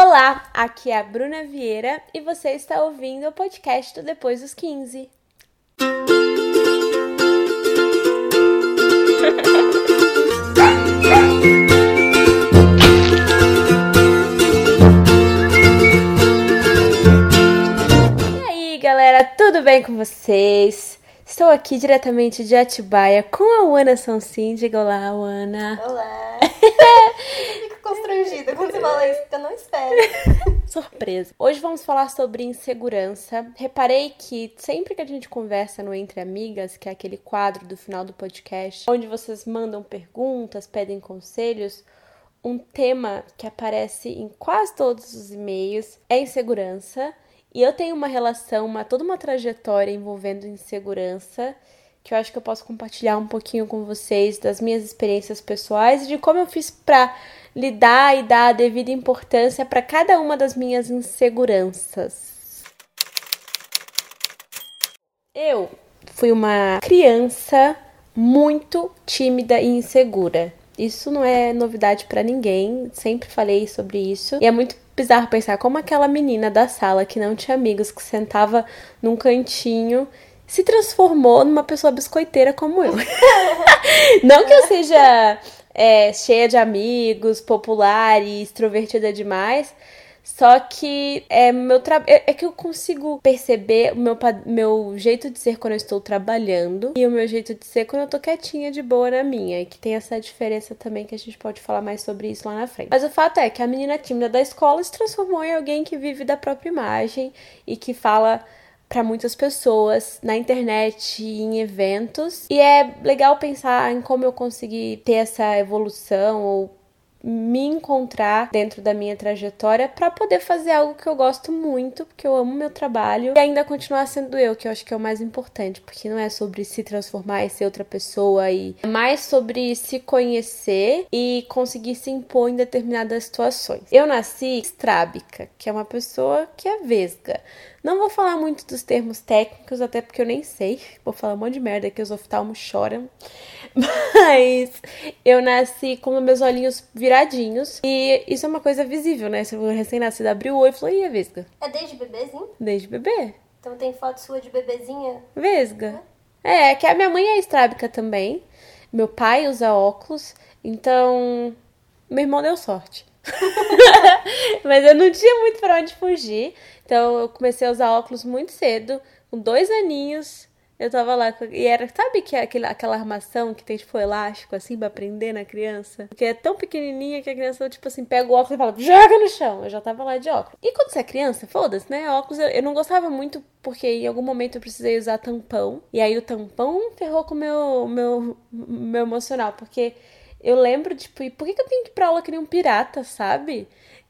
Olá, aqui é a Bruna Vieira e você está ouvindo o podcast do Depois dos 15. E aí, galera, tudo bem com vocês? Estou aqui diretamente de Atibaia com a Ana Sonsin. Diga olá, Ana. Olá! Constrangida quando você fala isso, porque eu não espero. Surpresa. Hoje vamos falar sobre insegurança. Reparei que sempre que a gente conversa no Entre Amigas, que é aquele quadro do final do podcast, onde vocês mandam perguntas, pedem conselhos, um tema que aparece em quase todos os e-mails é insegurança. E eu tenho uma relação, uma, toda uma trajetória envolvendo insegurança que eu acho que eu posso compartilhar um pouquinho com vocês das minhas experiências pessoais e de como eu fiz para lidar e dar a devida importância para cada uma das minhas inseguranças. Eu fui uma criança muito tímida e insegura. Isso não é novidade para ninguém, sempre falei sobre isso. E é muito bizarro pensar como aquela menina da sala que não tinha amigos, que sentava num cantinho, se transformou numa pessoa biscoiteira como eu. não que eu seja é, cheia de amigos, popular e extrovertida demais. Só que é meu tra... é que eu consigo perceber o meu, meu jeito de ser quando eu estou trabalhando e o meu jeito de ser quando eu tô quietinha de boa na minha. E que tem essa diferença também que a gente pode falar mais sobre isso lá na frente. Mas o fato é que a menina tímida da escola se transformou em alguém que vive da própria imagem e que fala para muitas pessoas na internet e em eventos. E é legal pensar em como eu consegui ter essa evolução ou me encontrar dentro da minha trajetória para poder fazer algo que eu gosto muito, porque eu amo meu trabalho e ainda continuar sendo eu, que eu acho que é o mais importante, porque não é sobre se transformar e ser outra pessoa e é mais sobre se conhecer e conseguir se impor em determinadas situações. Eu nasci estrábica, que é uma pessoa que é vesga. Não vou falar muito dos termos técnicos, até porque eu nem sei. Vou falar um monte de merda que os oftalmos choram. Mas eu nasci com meus olhinhos viradinhos. E isso é uma coisa visível, né? Se o recém-nascido abriu o olho e falou, e a vesga? É desde bebezinho? Desde bebê. Então tem foto sua de bebezinha? Vesga. É, é que a minha mãe é estrábica também. Meu pai usa óculos. Então, meu irmão deu sorte. Mas eu não tinha muito para onde fugir. Então eu comecei a usar óculos muito cedo, com dois aninhos. Eu tava lá e era, sabe que é aquela, aquela armação que tem tipo elástico assim pra prender na criança? Porque é tão pequenininha que a criança, tipo assim, pega o óculos e fala, joga no chão. Eu já tava lá de óculos. E quando você é criança, foda-se, né? Óculos eu, eu não gostava muito porque em algum momento eu precisei usar tampão. E aí o tampão ferrou com o meu, meu, meu emocional. Porque eu lembro, tipo, e por que eu tenho que ir pra aula que nem um pirata, sabe?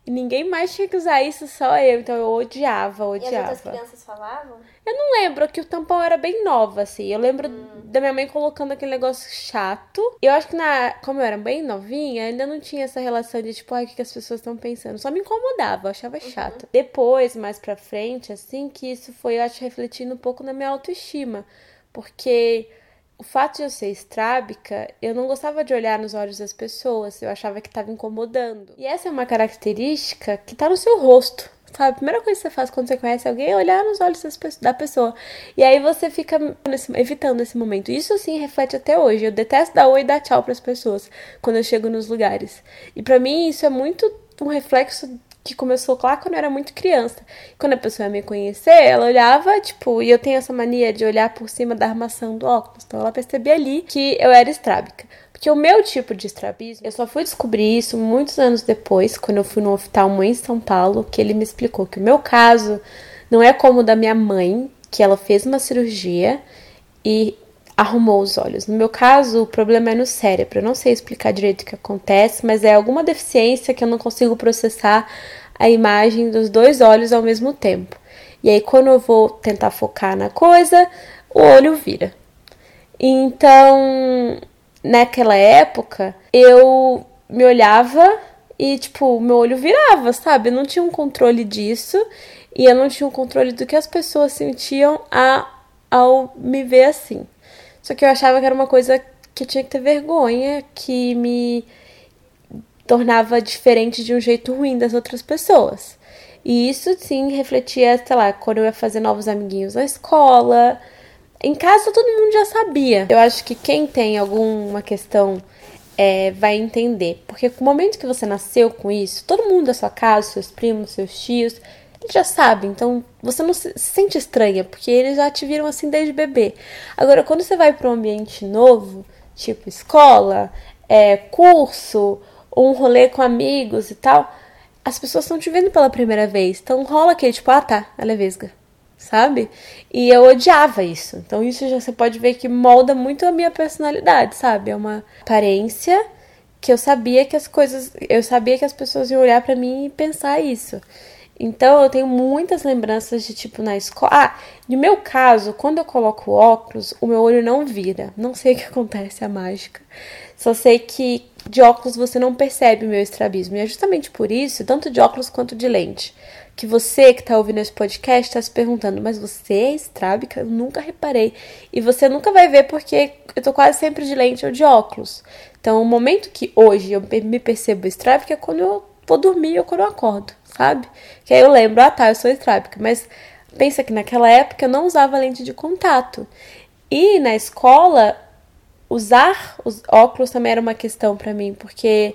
E ninguém mais tinha que usar isso, só eu. Então eu odiava, odiava. E as outras crianças falavam? Eu não lembro, que o tampão era bem nova, assim. Eu lembro hum. da minha mãe colocando aquele negócio chato. Eu acho que, na, como eu era bem novinha, ainda não tinha essa relação de, tipo, ai, o que as pessoas estão pensando. Só me incomodava, eu achava uhum. chato. Depois, mais pra frente, assim, que isso foi, eu acho, refletindo um pouco na minha autoestima. Porque o fato de eu ser estrábica, eu não gostava de olhar nos olhos das pessoas, eu achava que estava incomodando. E essa é uma característica que está no seu rosto. Sabe, a primeira coisa que você faz quando você conhece alguém é olhar nos olhos da pessoa. E aí você fica nesse, evitando esse momento. Isso sim reflete até hoje. Eu detesto dar oi e dar tchau para as pessoas quando eu chego nos lugares. E para mim isso é muito um reflexo que começou lá quando eu era muito criança. Quando a pessoa ia me conhecer, ela olhava, tipo, e eu tenho essa mania de olhar por cima da armação do óculos. Então ela percebia ali que eu era estrábica. Porque o meu tipo de estrabismo, eu só fui descobrir isso muitos anos depois, quando eu fui no oftalmo em São Paulo, que ele me explicou que o meu caso não é como o da minha mãe, que ela fez uma cirurgia e arrumou os olhos. No meu caso, o problema é no cérebro. Eu não sei explicar direito o que acontece, mas é alguma deficiência que eu não consigo processar a imagem dos dois olhos ao mesmo tempo. E aí, quando eu vou tentar focar na coisa, o olho vira. Então, naquela época, eu me olhava e, tipo, meu olho virava, sabe? Eu não tinha um controle disso e eu não tinha um controle do que as pessoas sentiam a, ao me ver assim. Só que eu achava que era uma coisa que eu tinha que ter vergonha, que me tornava diferente de um jeito ruim das outras pessoas. E isso sim refletia, sei lá, quando eu ia fazer novos amiguinhos na escola. Em casa todo mundo já sabia. Eu acho que quem tem alguma questão é, vai entender. Porque no momento que você nasceu com isso, todo mundo da sua casa, seus primos, seus tios, eles já sabem. Então você não se sente estranha, porque eles já te viram assim desde bebê. Agora, quando você vai para um ambiente novo, tipo escola, é, curso, um rolê com amigos e tal, as pessoas estão te vendo pela primeira vez. Então rola aquele tipo, ah tá, ela é vesga. Sabe? E eu odiava isso. Então isso já você pode ver que molda muito a minha personalidade, sabe? É uma aparência que eu sabia que as coisas, eu sabia que as pessoas iam olhar para mim e pensar isso. Então eu tenho muitas lembranças de tipo na escola. Ah, no meu caso, quando eu coloco óculos, o meu olho não vira. Não sei o que acontece, a mágica. Só sei que de óculos você não percebe o meu estrabismo. E é justamente por isso, tanto de óculos quanto de lente, que você que está ouvindo esse podcast está se perguntando, mas você é estrábica? Eu nunca reparei. E você nunca vai ver porque eu tô quase sempre de lente ou de óculos. Então, o momento que hoje eu me percebo estrábica é quando eu vou dormir ou quando eu acordo sabe? Que aí eu lembro, ah tá, eu sou estrábica, mas pensa que naquela época eu não usava lente de contato. E na escola, usar os óculos também era uma questão para mim, porque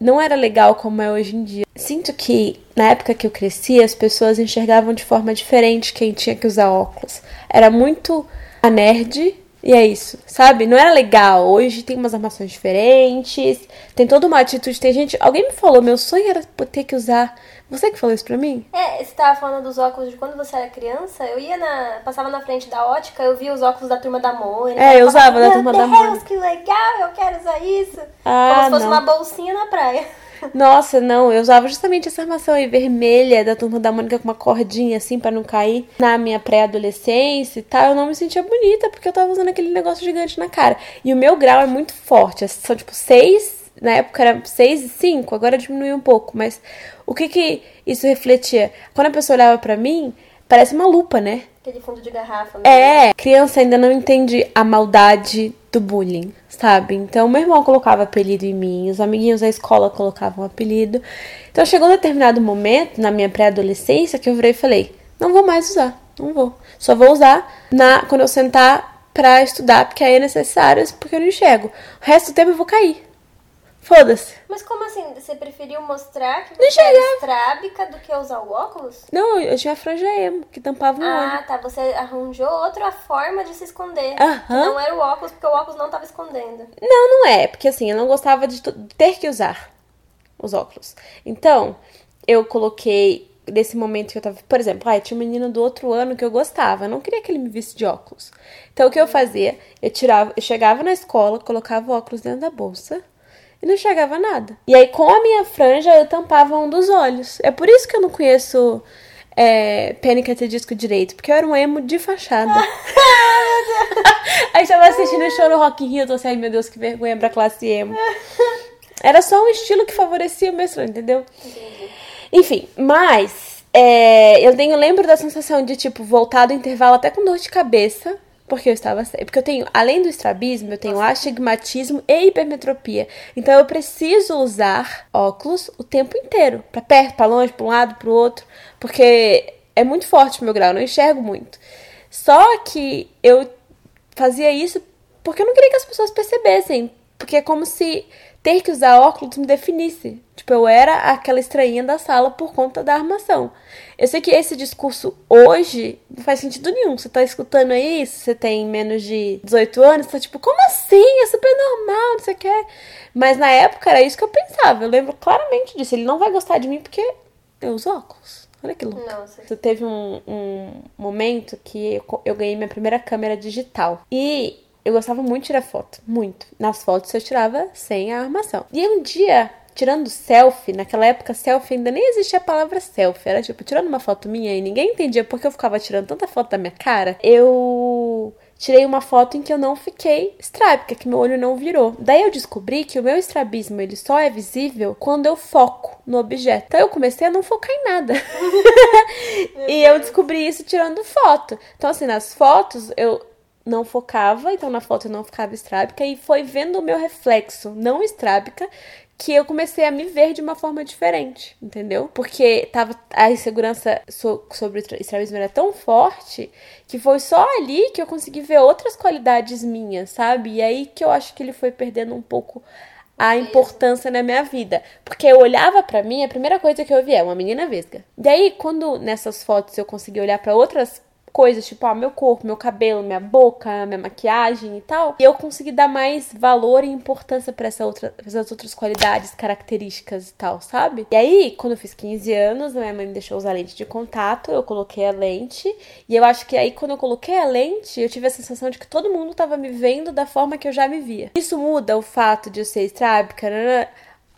não era legal como é hoje em dia. Sinto que na época que eu cresci, as pessoas enxergavam de forma diferente quem tinha que usar óculos. Era muito a nerd e é isso, sabe? Não era legal. Hoje tem umas armações diferentes, tem toda uma atitude. Tem gente. Alguém me falou, meu sonho era ter que usar você que falou isso pra mim? É, você tava falando dos óculos de quando você era criança. Eu ia na. Passava na frente da ótica, eu via os óculos da turma da Mônica. É, eu usava da turma da Mônica. que legal, eu quero usar isso. Ah, Como se fosse não. uma bolsinha na praia. Nossa, não, eu usava justamente essa armação aí vermelha da turma da Mônica com uma cordinha assim para não cair. Na minha pré-adolescência e tal, eu não me sentia bonita porque eu tava usando aquele negócio gigante na cara. E o meu grau é muito forte, são tipo seis na época era 6 e 5, agora diminuiu um pouco, mas o que que isso refletia? Quando a pessoa olhava para mim, parece uma lupa, né? Aquele fundo de garrafa. Mesmo. É, criança ainda não entende a maldade do bullying, sabe? Então, meu irmão colocava apelido em mim, os amiguinhos da escola colocavam apelido. Então, chegou um determinado momento, na minha pré-adolescência, que eu virei e falei: não vou mais usar, não vou. Só vou usar na quando eu sentar pra estudar, porque aí é necessário, porque eu não enxergo. O resto do tempo eu vou cair. Foda-se. Mas como assim? Você preferiu mostrar que você era estrábica do que usar o óculos? Não, eu tinha a franja emo, que tampava o ah, olho. Ah, tá. Você arranjou outra forma de se esconder. Aham. Não era o óculos, porque o óculos não tava escondendo. Não, não é. Porque assim, eu não gostava de ter que usar os óculos. Então, eu coloquei nesse momento que eu tava, por exemplo, ah, tinha um menino do outro ano que eu gostava, eu não queria que ele me visse de óculos. Então o que eu fazia? Eu tirava, eu chegava na escola, colocava o óculos dentro da bolsa, e não enxergava nada. E aí, com a minha franja, eu tampava um dos olhos. É por isso que eu não conheço é, Panic! at Disco direito, porque eu era um emo de fachada. aí tava assistindo o show no Rock in Rio, eu tô assim, ai meu Deus, que vergonha pra classe emo. Era só um estilo que favorecia o estilo, entendeu? Enfim, mas é, eu tenho, lembro da sensação de, tipo, voltar do intervalo até com dor de cabeça, porque eu estava. Porque eu tenho, além do estrabismo, eu tenho Nossa. astigmatismo e hipermetropia. Então eu preciso usar óculos o tempo inteiro. Pra perto, pra longe, pra um lado, pro outro. Porque é muito forte o meu grau, eu não enxergo muito. Só que eu fazia isso porque eu não queria que as pessoas percebessem. Porque é como se ter que usar óculos me definisse. Tipo, eu era aquela estranha da sala por conta da armação. Eu sei que esse discurso hoje não faz sentido nenhum. Você tá escutando aí, você tem menos de 18 anos, você tá tipo, como assim? É super normal, não sei o que. Mas na época era isso que eu pensava. Eu lembro claramente disso. Ele não vai gostar de mim porque eu uso óculos. Olha que louco. Nossa. Teve um, um momento que eu, eu ganhei minha primeira câmera digital. E eu gostava muito de tirar foto, muito. Nas fotos eu tirava sem a armação. E um dia, tirando selfie, naquela época selfie ainda nem existia a palavra selfie, era tipo tirando uma foto minha e ninguém entendia porque eu ficava tirando tanta foto da minha cara. Eu tirei uma foto em que eu não fiquei estrábica, que meu olho não virou. Daí eu descobri que o meu estrabismo ele só é visível quando eu foco no objeto. Então eu comecei a não focar em nada. e eu descobri isso tirando foto. Então assim, nas fotos eu não focava, então na foto eu não ficava estrábica, e foi vendo o meu reflexo não estrábica que eu comecei a me ver de uma forma diferente, entendeu? Porque tava a insegurança so, sobre o estrabismo era tão forte que foi só ali que eu consegui ver outras qualidades minhas, sabe? E aí que eu acho que ele foi perdendo um pouco a importância na minha vida. Porque eu olhava para mim, a primeira coisa que eu via é uma menina vesga. Daí, quando nessas fotos eu consegui olhar para outras coisas, tipo, ah, meu corpo, meu cabelo, minha boca, minha maquiagem e tal. E eu consegui dar mais valor e importância para essa outra, essas outras qualidades, características e tal, sabe? E aí, quando eu fiz 15 anos, minha mãe me deixou usar lente de contato, eu coloquei a lente. E eu acho que aí, quando eu coloquei a lente, eu tive a sensação de que todo mundo tava me vendo da forma que eu já me via. Isso muda o fato de eu ser estrábica?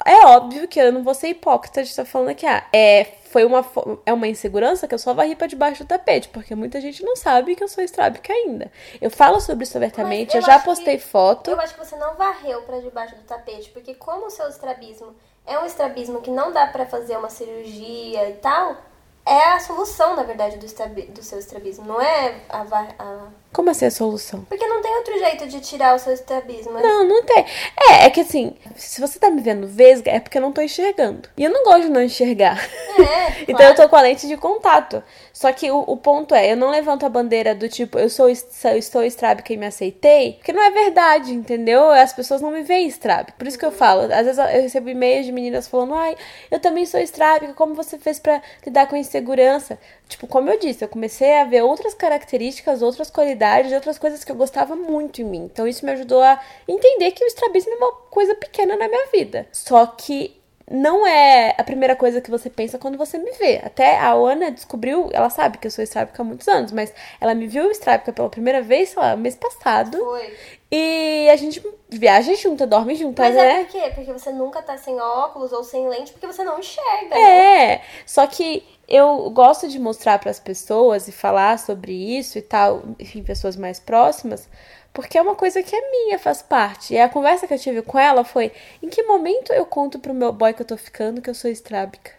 É óbvio que eu não vou ser hipócrita de estar falando aqui, ah, é, foi uma, é uma insegurança que eu só varri pra debaixo do tapete, porque muita gente não sabe que eu sou estrábica ainda. Eu falo sobre isso abertamente, eu, eu já postei que, foto. Eu acho que você não varreu para debaixo do tapete, porque como o seu estrabismo é um estrabismo que não dá para fazer uma cirurgia e tal, é a solução, na verdade, do, do seu estrabismo, não é a, a como assim a solução? Porque não tem outro jeito de tirar o seu estrabismo. Né? Não, não tem. É, é que assim, se você tá me vendo vesga, é porque eu não tô enxergando. E eu não gosto de não enxergar. É, então eu tô com a lente de contato. Só que o, o, ponto é, eu não levanto a bandeira do tipo, eu sou eu estou estrábica e me aceitei, porque não é verdade, entendeu? As pessoas não me veem estrábica. Por isso que eu falo, às vezes eu recebo e-mails de meninas falando, ai, eu também sou estrábica, como você fez para lidar com a insegurança? Tipo, como eu disse, eu comecei a ver outras características, outras qualidades, outras coisas que eu gostava muito em mim. Então isso me ajudou a entender que o estrabismo é uma coisa pequena na minha vida. Só que não é a primeira coisa que você pensa quando você me vê. Até a Ana descobriu, ela sabe que eu sou estrábica há muitos anos, mas ela me viu estrábica pela primeira vez, sei lá, mês passado. Foi. E a gente viaja junta, dorme junta, mas é né? Mas é por quê? Porque você nunca tá sem óculos ou sem lente, porque você não enxerga. É, né? só que eu gosto de mostrar para as pessoas e falar sobre isso e tal, enfim, pessoas mais próximas, porque é uma coisa que é minha, faz parte. E a conversa que eu tive com ela foi: em que momento eu conto pro meu boy que eu tô ficando que eu sou estrábica?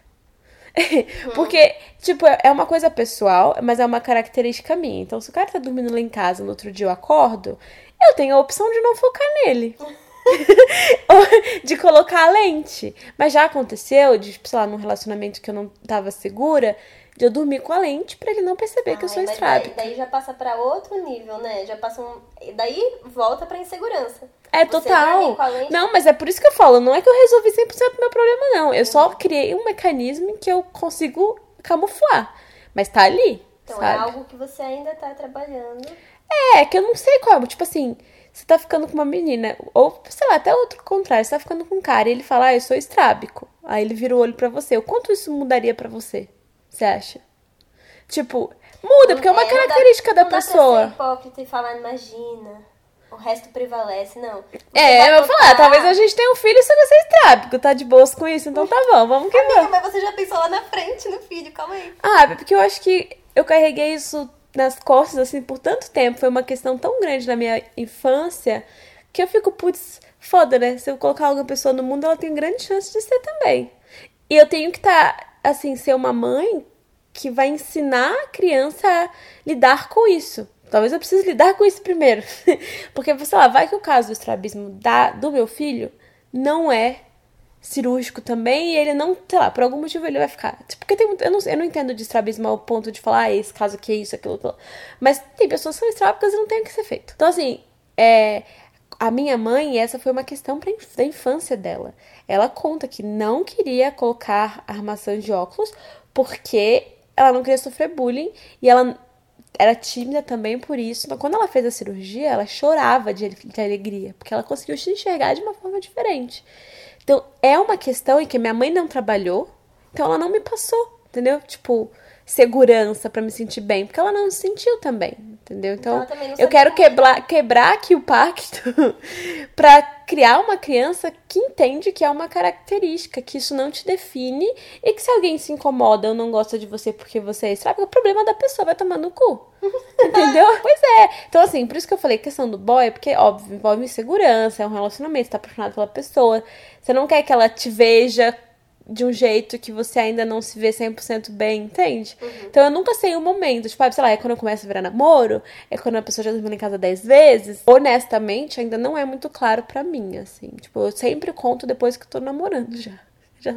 Porque, tipo, é uma coisa pessoal, mas é uma característica minha. Então, se o cara tá dormindo lá em casa no outro dia eu acordo, eu tenho a opção de não focar nele. de colocar a lente. Mas já aconteceu de, tipo, sei lá, num relacionamento que eu não tava segura, de eu dormir com a lente para ele não perceber Ai, que eu sou estrábica. Daí, daí, já passa para outro nível, né? Já passa um. Daí volta pra insegurança. É, Você total. Não, mas é por isso que eu falo, não é que eu resolvi 100% do meu problema, não. Eu só criei um mecanismo em que eu consigo camuflar. Mas tá ali. Então sabe? é algo que você ainda tá trabalhando. É, que eu não sei qual. Tipo assim, você tá ficando com uma menina, ou sei lá, até outro contrário, você tá ficando com um cara e ele fala, ah, eu sou estrábico. Aí ele vira o olho para você. O quanto isso mudaria para você? Você acha? Tipo, muda, porque é uma é, característica dá, da pessoa. Não dá pra ser hipócrita e falar, imagina. O resto prevalece, não. Você é, eu vou falar, talvez a gente tenha um filho e você seja estrábico, tá de boas com isso, então tá bom, vamos que vamos. Mas você já pensou lá na frente no filho, calma aí. Ah, porque eu acho que eu carreguei isso nas costas, assim, por tanto tempo. Foi uma questão tão grande na minha infância que eu fico, putz, foda, né? Se eu colocar alguma pessoa no mundo, ela tem grande chance de ser também. E eu tenho que estar, tá, assim, ser uma mãe que vai ensinar a criança a lidar com isso. Talvez eu precise lidar com isso primeiro. Porque, sei lá, vai que o caso do estrabismo da, do meu filho não é cirúrgico também e ele não, sei lá, por algum motivo ele vai ficar. Tipo, porque tem eu não, eu não entendo de estrabismo ao ponto de falar, ah, esse caso aqui é isso, aquilo, aquilo. Mas tem pessoas que são estrábicas e não tem o que ser feito. Então, assim, é, a minha mãe, essa foi uma questão da infância dela. Ela conta que não queria colocar armação de óculos porque ela não queria sofrer bullying e ela era tímida também por isso. Então, quando ela fez a cirurgia, ela chorava de, de alegria, porque ela conseguiu se enxergar de uma forma diferente. Então, é uma questão em que minha mãe não trabalhou, então ela não me passou, entendeu? Tipo, segurança para me sentir bem, porque ela não se sentiu também, entendeu? Então, eu quero quebrar, quebrar aqui o pacto para criar uma criança que entende que é uma característica, que isso não te define e que se alguém se incomoda ou não gosta de você porque você é sabe, o problema da pessoa vai tomar no cu. Entendeu? pois é. Então, assim, por isso que eu falei questão do boy, é porque, óbvio, envolve insegurança, é um relacionamento, você tá apaixonado pela pessoa. Você não quer que ela te veja de um jeito que você ainda não se vê 100% bem, entende? Uhum. Então eu nunca sei o momento. Tipo, ah, sei lá, é quando eu começo a virar namoro, é quando a pessoa já dormiu em casa 10 vezes. Honestamente, ainda não é muito claro para mim, assim. Tipo, eu sempre conto depois que eu tô namorando já. já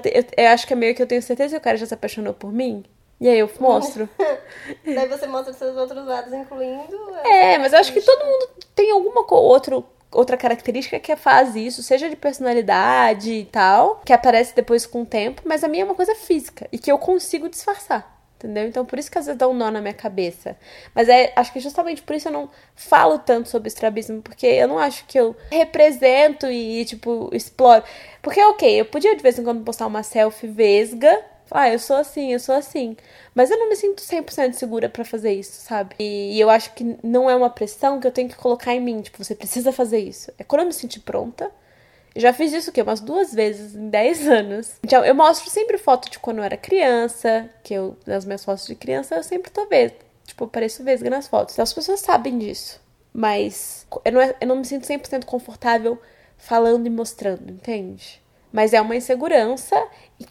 ter, eu, eu acho que é meio que eu tenho certeza que o cara já se apaixonou por mim. E aí eu mostro. Daí você mostra os seus outros lados, incluindo. É, mas eu acho que todo mundo tem alguma outro outra característica que faz isso, seja de personalidade e tal, que aparece depois com o tempo, mas a minha é uma coisa física e que eu consigo disfarçar. Entendeu? Então, por isso que às vezes dá um nó na minha cabeça. Mas é, acho que justamente por isso eu não falo tanto sobre estrabismo, porque eu não acho que eu represento e, tipo, exploro. Porque, ok, eu podia de vez em quando postar uma selfie vesga, ah, eu sou assim, eu sou assim. Mas eu não me sinto 100% segura para fazer isso, sabe? E, e, eu acho que não é uma pressão que eu tenho que colocar em mim. Tipo, você precisa fazer isso. É quando eu me sentir pronta. Eu já fiz isso o quê? Umas duas vezes em 10 anos. Então, eu mostro sempre foto de quando eu era criança. Que eu, nas minhas fotos de criança, eu sempre tô vendo. Tipo, eu pareço vesga nas fotos. Então, as pessoas sabem disso. Mas eu não, é, eu não me sinto 100% confortável falando e mostrando, entende? Mas é uma insegurança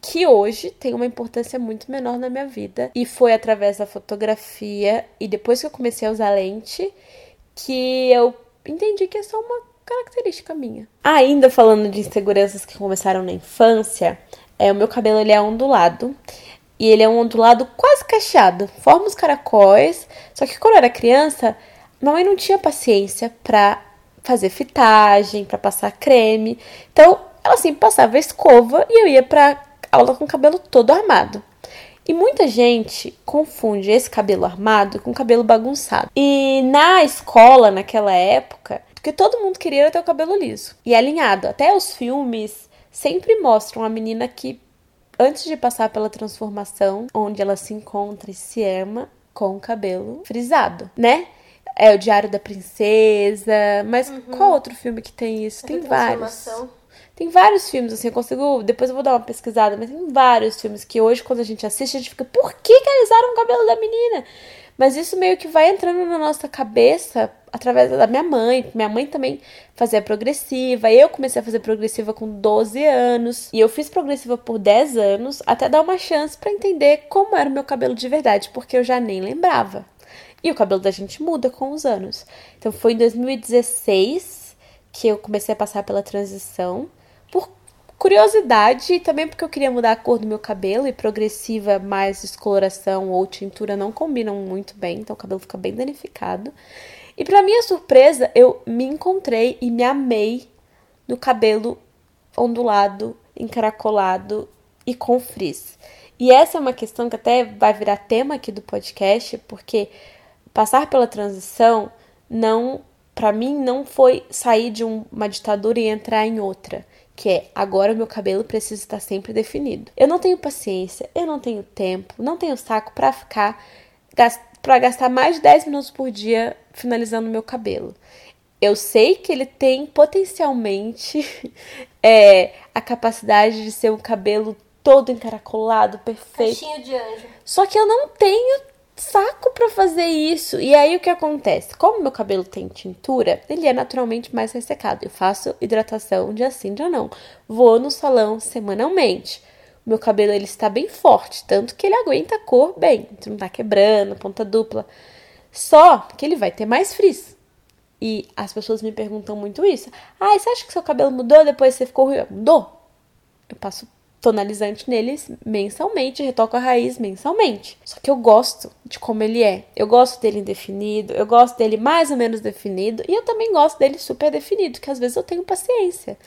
que hoje tem uma importância muito menor na minha vida. E foi através da fotografia e depois que eu comecei a usar lente que eu entendi que é só uma característica minha. Ainda falando de inseguranças que começaram na infância, é o meu cabelo ele é ondulado e ele é um ondulado quase cacheado, forma os caracóis. Só que quando eu era criança, mamãe não tinha paciência para fazer fitagem, para passar creme. Então, ela sempre passava a escova e eu ia pra aula com o cabelo todo armado. E muita gente confunde esse cabelo armado com cabelo bagunçado. E na escola, naquela época, porque todo mundo queria ter o cabelo liso e alinhado. Até os filmes sempre mostram a menina que, antes de passar pela transformação, onde ela se encontra e se ama com o cabelo frisado, né? É o Diário da Princesa, mas uhum. qual outro filme que tem isso? Essa tem vários. Tem vários filmes, assim, eu consigo. Depois eu vou dar uma pesquisada, mas tem vários filmes que hoje, quando a gente assiste, a gente fica, por que, que alisaram o cabelo da menina? Mas isso meio que vai entrando na nossa cabeça através da minha mãe. Minha mãe também fazia progressiva. Eu comecei a fazer progressiva com 12 anos. E eu fiz progressiva por 10 anos, até dar uma chance para entender como era o meu cabelo de verdade, porque eu já nem lembrava. E o cabelo da gente muda com os anos. Então foi em 2016 que eu comecei a passar pela transição por curiosidade e também porque eu queria mudar a cor do meu cabelo e progressiva mais descoloração ou tintura não combinam muito bem, então o cabelo fica bem danificado. E para minha surpresa, eu me encontrei e me amei no cabelo ondulado, encaracolado e com frizz. E essa é uma questão que até vai virar tema aqui do podcast, porque passar pela transição não, para mim, não foi sair de um, uma ditadura e entrar em outra que é agora o meu cabelo precisa estar sempre definido. Eu não tenho paciência, eu não tenho tempo, não tenho saco para ficar para gastar mais de 10 minutos por dia finalizando o meu cabelo. Eu sei que ele tem potencialmente é, a capacidade de ser um cabelo todo encaracolado, perfeito. Caixinho de anjo. Só que eu não tenho saco para fazer isso. E aí o que acontece? Como meu cabelo tem tintura, ele é naturalmente mais ressecado. Eu faço hidratação dia sim, dia não. Vou no salão semanalmente. Meu cabelo ele está bem forte, tanto que ele aguenta a cor bem. Não tá quebrando, ponta dupla. Só que ele vai ter mais frizz. E as pessoas me perguntam muito isso. Ah, você acha que seu cabelo mudou depois que você ficou ruim? Mudou. Eu passo tonalizante neles mensalmente, retoco a raiz mensalmente. Só que eu gosto de como ele é. Eu gosto dele indefinido, eu gosto dele mais ou menos definido e eu também gosto dele super definido, que às vezes eu tenho paciência.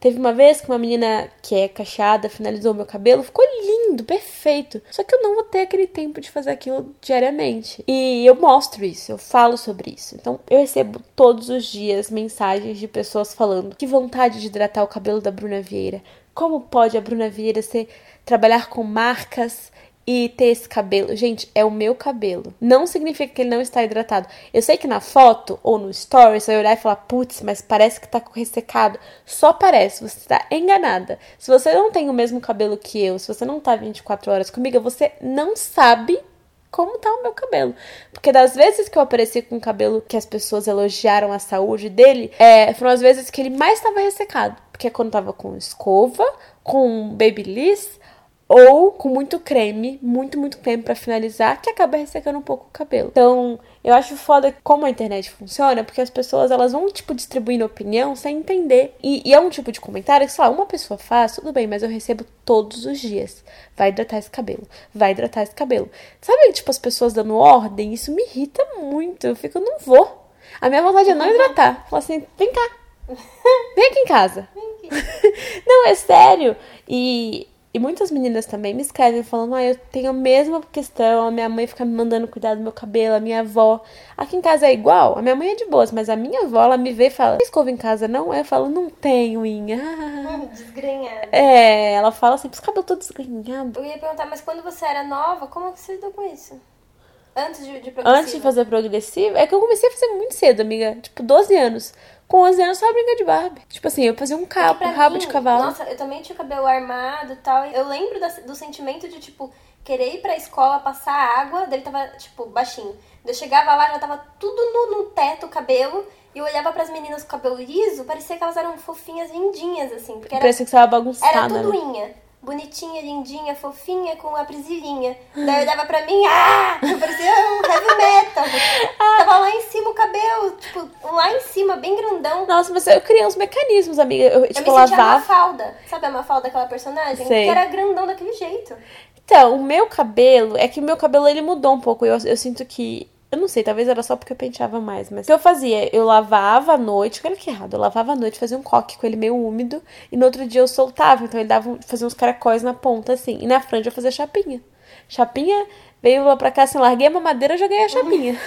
Teve uma vez que uma menina que é cacheada finalizou meu cabelo, ficou lindo, perfeito. Só que eu não vou ter aquele tempo de fazer aquilo diariamente. E eu mostro isso, eu falo sobre isso. Então eu recebo todos os dias mensagens de pessoas falando que vontade de hidratar o cabelo da Bruna Vieira. Como pode a Bruna Vieira ser, trabalhar com marcas e ter esse cabelo? Gente, é o meu cabelo. Não significa que ele não está hidratado. Eu sei que na foto ou no story você vai olhar e falar, putz, mas parece que tá ressecado. Só parece, você está enganada. Se você não tem o mesmo cabelo que eu, se você não tá 24 horas comigo, você não sabe como tá o meu cabelo. Porque das vezes que eu apareci com o cabelo que as pessoas elogiaram a saúde dele, é, foram as vezes que ele mais estava ressecado. Porque é quando tava com escova, com babyliss ou com muito creme, muito, muito creme para finalizar, que acaba ressecando um pouco o cabelo. Então, eu acho foda como a internet funciona, porque as pessoas elas vão, tipo, distribuindo opinião sem entender. E, e é um tipo de comentário que, sei lá, uma pessoa faz, tudo bem, mas eu recebo todos os dias. Vai hidratar esse cabelo, vai hidratar esse cabelo. Sabe, tipo, as pessoas dando ordem, isso me irrita muito. Eu fico, não vou. A minha vontade é não hidratar. Falar assim, vem cá. Vem aqui em casa. não, é sério. E e muitas meninas também me escrevem falando: ah, eu tenho a mesma questão, a minha mãe fica me mandando cuidar do meu cabelo, a minha avó. Aqui em casa é igual, a minha mãe é de boas, mas a minha avó, ela me vê e fala: escova em casa não? Eu falo: não tenho, Inha. Desgrenhada. É, ela fala assim: os cabelos todos desgrenhados. Eu ia perguntar, mas quando você era nova, como que você lidou com isso? Antes de, de Antes de fazer progressivo, é que eu comecei a fazer muito cedo, amiga. Tipo, 12 anos. Com 11 anos só brincar de Barbie. Tipo assim, eu fazia um cabo, um rabo mim, de cavalo. Nossa, eu também tinha o cabelo armado e tal. Eu lembro da, do sentimento de, tipo, querer ir pra escola, passar água, dele tava, tipo, baixinho. Eu chegava lá, já tava tudo no, no teto, o cabelo. E eu olhava pras meninas com cabelo liso, parecia que elas eram fofinhas lindinhas, assim. Porque era, parecia que você tava bagunçada. Era tudo inha bonitinha, lindinha, fofinha, com a prisilinha. Daí olhava pra mim, ah! Eu parecia um heavy metal. Tava lá em cima o cabelo, tipo, lá em cima, bem grandão. Nossa, mas eu criei uns mecanismos, amiga. Eu, tipo, eu me sentia lavava... falda. Sabe a Mafalda, daquela personagem? Sei. Que era grandão daquele jeito. Então, o meu cabelo, é que o meu cabelo ele mudou um pouco. Eu, eu sinto que eu não sei, talvez era só porque eu penteava mais, mas o que eu fazia? Eu lavava à noite, olha que errado, eu lavava à noite, fazia um coque com ele meio úmido, e no outro dia eu soltava, então ele dava, fazia uns caracóis na ponta, assim, e na franja eu fazia chapinha. Chapinha, veio lá pra cá, assim, larguei a mamadeira, joguei a chapinha.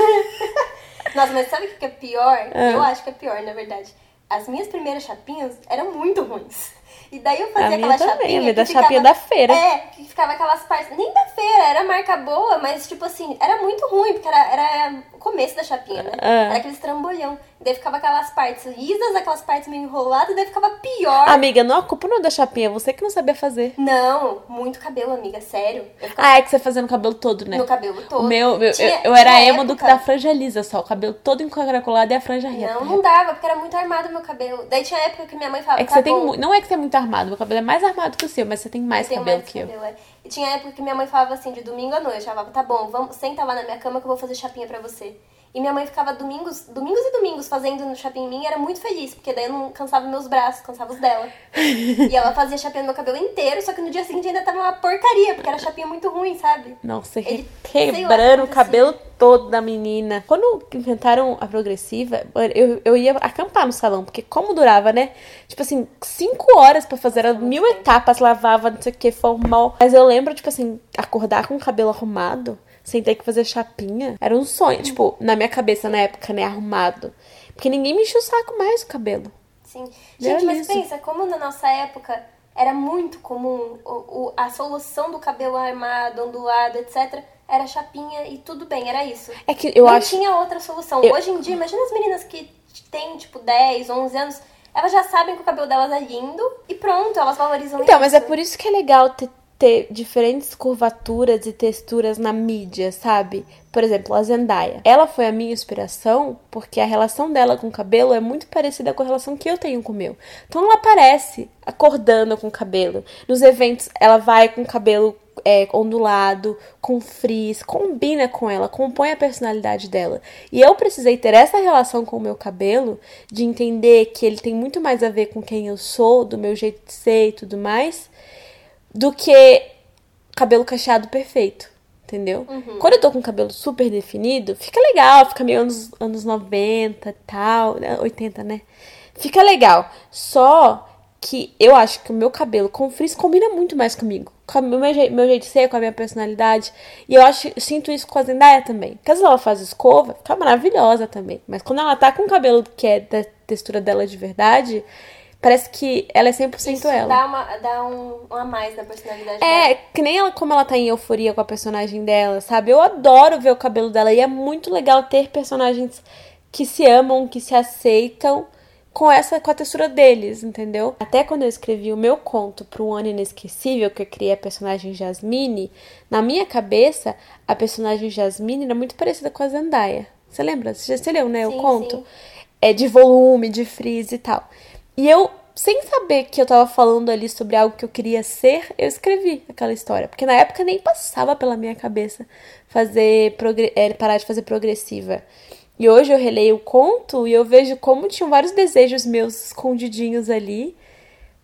Nossa, mas sabe o que é pior? Ah. Eu acho que é pior, na verdade. As minhas primeiras chapinhas eram muito ruins. E daí eu fazia a aquela também, chapinha. A da ficava, chapinha da feira. É, que ficava aquelas partes. Nem da feira, era marca boa, mas tipo assim, era muito ruim, porque era, era o começo da chapinha, né? Ah. Era aquele trambolhão. Daí ficava aquelas partes lisas, aquelas partes meio enroladas, daí ficava pior. Amiga, não, a culpa não é da chapinha, é você que não sabia fazer. Não, muito cabelo, amiga, sério. Ficava... Ah, é que você fazia no cabelo todo, né? No cabelo todo. O meu, meu tinha, eu, eu era emo época... do que da franja lisa só, o cabelo todo encaracolado e a franja reta. Não, não dava, porque era muito armado o meu cabelo. Daí tinha época que minha mãe falava, é que tá você tem Não é que você é muito armado, meu cabelo é mais armado que o seu, mas você tem mais cabelo mais que cabelo, eu. É. E tinha época que minha mãe falava assim, de domingo à noite, ela falava, tá bom, vamos, senta lá na minha cama que eu vou fazer chapinha pra você. E minha mãe ficava domingos, domingos e domingos fazendo no chapinha em mim e era muito feliz, porque daí eu não cansava meus braços, cansava os dela. e ela fazia chapinha no meu cabelo inteiro, só que no dia seguinte ainda tava uma porcaria, porque era chapinha muito ruim, sabe? Nossa, Ele, quebrando o cabelo todo da menina. Quando inventaram a progressiva, eu, eu ia acampar no salão, porque como durava, né? Tipo assim, cinco horas para fazer, era mil etapas, lavava, não sei o que, formal. Mas eu lembro, tipo assim, acordar com o cabelo arrumado sem ter que fazer chapinha. Era um sonho, tipo, na minha cabeça na época, né, arrumado. Porque ninguém me enchia o saco mais o cabelo. Sim. Gente, mas pensa, como na nossa época era muito comum o, o, a solução do cabelo armado, ondulado, etc., era chapinha e tudo bem, era isso. É que eu Não acho... tinha outra solução. Eu... Hoje em dia, imagina as meninas que têm, tipo, 10, 11 anos, elas já sabem que o cabelo delas é lindo e pronto, elas valorizam então, isso. Então, mas é por isso que é legal ter ter diferentes curvaturas e texturas na mídia, sabe? Por exemplo, a Zendaya. Ela foi a minha inspiração porque a relação dela com o cabelo é muito parecida com a relação que eu tenho com o meu. Então ela aparece acordando com o cabelo. Nos eventos, ela vai com o cabelo é, ondulado, com frizz, combina com ela, compõe a personalidade dela. E eu precisei ter essa relação com o meu cabelo, de entender que ele tem muito mais a ver com quem eu sou, do meu jeito de ser e tudo mais, do que cabelo cacheado perfeito. Entendeu? Uhum. Quando eu tô com o cabelo super definido, fica legal, fica meio anos, anos 90 e tal, 80, né? Fica legal. Só que eu acho que o meu cabelo com frizz combina muito mais comigo. Com o meu, jeito, meu jeito de ser, com a minha personalidade. E eu acho, eu sinto isso com a Zendaya também. Porque às vezes ela faz escova, fica maravilhosa também. Mas quando ela tá com o cabelo que é da textura dela de verdade, Parece que ela é 100% Isso ela. Dá, uma, dá um, um a mais na personalidade é, dela. que nem ela, como ela tá em euforia com a personagem dela, sabe? Eu adoro ver o cabelo dela e é muito legal ter personagens que se amam, que se aceitam com essa com a textura deles, entendeu? Até quando eu escrevi o meu conto para um ano inesquecível, que eu criei a personagem Jasmine, na minha cabeça a personagem Jasmine era muito parecida com a Zendaya. Você lembra? Você, você leu, né, sim, o conto? Sim. É de volume, de frizz e tal. E eu sem saber que eu tava falando ali sobre algo que eu queria ser, eu escrevi aquela história. Porque na época nem passava pela minha cabeça fazer é, parar de fazer progressiva. E hoje eu releio o conto e eu vejo como tinham vários desejos meus escondidinhos ali.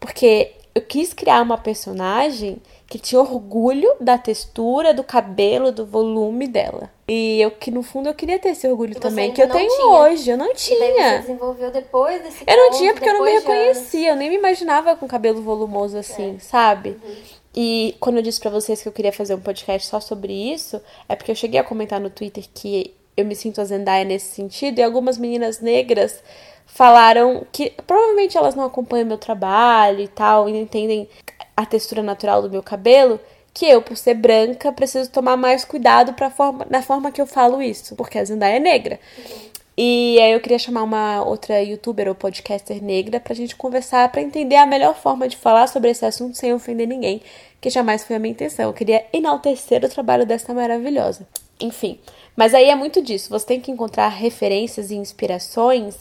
Porque eu quis criar uma personagem que tinha orgulho da textura, do cabelo, do volume dela. E eu que no fundo eu queria ter esse orgulho também, que eu tenho tinha. hoje, eu não tinha. Desenvolveu depois desse Eu não tinha porque eu não me reconhecia, eu nem me imaginava com cabelo volumoso assim, é. sabe? Uhum. E quando eu disse para vocês que eu queria fazer um podcast só sobre isso, é porque eu cheguei a comentar no Twitter que eu me sinto a Zendaya nesse sentido, e algumas meninas negras falaram que provavelmente elas não acompanham meu trabalho e tal, e não entendem a textura natural do meu cabelo, que eu, por ser branca, preciso tomar mais cuidado pra forma, na forma que eu falo isso, porque a Zendaya é negra. E aí eu queria chamar uma outra youtuber ou podcaster negra pra gente conversar, para entender a melhor forma de falar sobre esse assunto sem ofender ninguém, que jamais foi a minha intenção. Eu queria enaltecer o trabalho dessa maravilhosa. Enfim, mas aí é muito disso. Você tem que encontrar referências e inspirações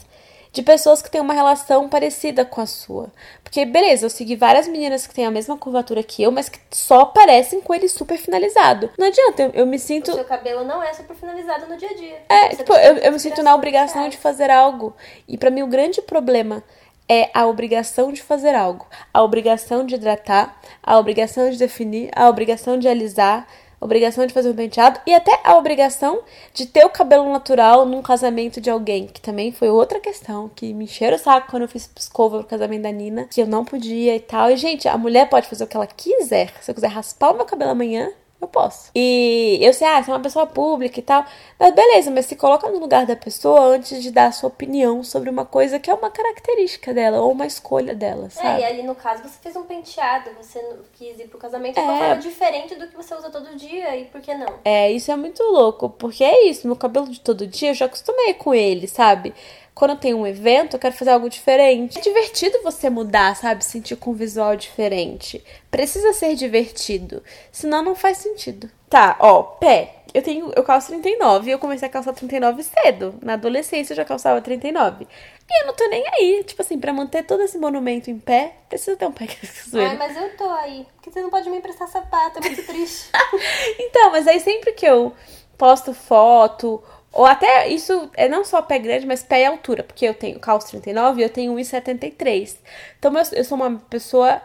de pessoas que têm uma relação parecida com a sua. Porque, beleza, eu segui várias meninas que têm a mesma curvatura que eu, mas que só parecem com ele super finalizado. Não adianta, eu, eu me sinto. O seu cabelo não é super finalizado no dia a dia. É, tipo, eu, eu me sinto na obrigação de fazer algo. E para mim o grande problema é a obrigação de fazer algo. A obrigação de hidratar, a obrigação de definir, a obrigação de alisar, obrigação de fazer um penteado e até a obrigação de ter o cabelo natural num casamento de alguém, que também foi outra questão que me encheram o saco quando eu fiz escova pro casamento da Nina, que eu não podia e tal. E, gente, a mulher pode fazer o que ela quiser. Se eu quiser raspar o meu cabelo amanhã, eu posso. E eu sei, ah, você é uma pessoa pública e tal. Mas beleza, mas se coloca no lugar da pessoa antes de dar a sua opinião sobre uma coisa que é uma característica dela ou uma escolha dela, sabe? É, e ali no caso você fez um penteado, você quis ir pro casamento é. de uma forma diferente do que você usa todo dia, e por que não? É, isso é muito louco, porque é isso, meu cabelo de todo dia eu já acostumei com ele, sabe? Quando tem um evento, eu quero fazer algo diferente. É divertido você mudar, sabe? Sentir com um visual diferente. Precisa ser divertido. Senão não faz sentido. Tá, ó, pé. Eu tenho, eu calço 39 e eu comecei a calçar 39 cedo. Na adolescência eu já calçava 39. E eu não tô nem aí. Tipo assim, pra manter todo esse monumento em pé, precisa ter um pé que Ai, mas eu tô aí. Porque você não pode me emprestar sapato, é muito triste. então, mas aí sempre que eu posto foto ou até isso é não só pé grande, mas pé e altura, porque eu tenho calço 39 e eu tenho 1,73. Então eu, eu sou uma pessoa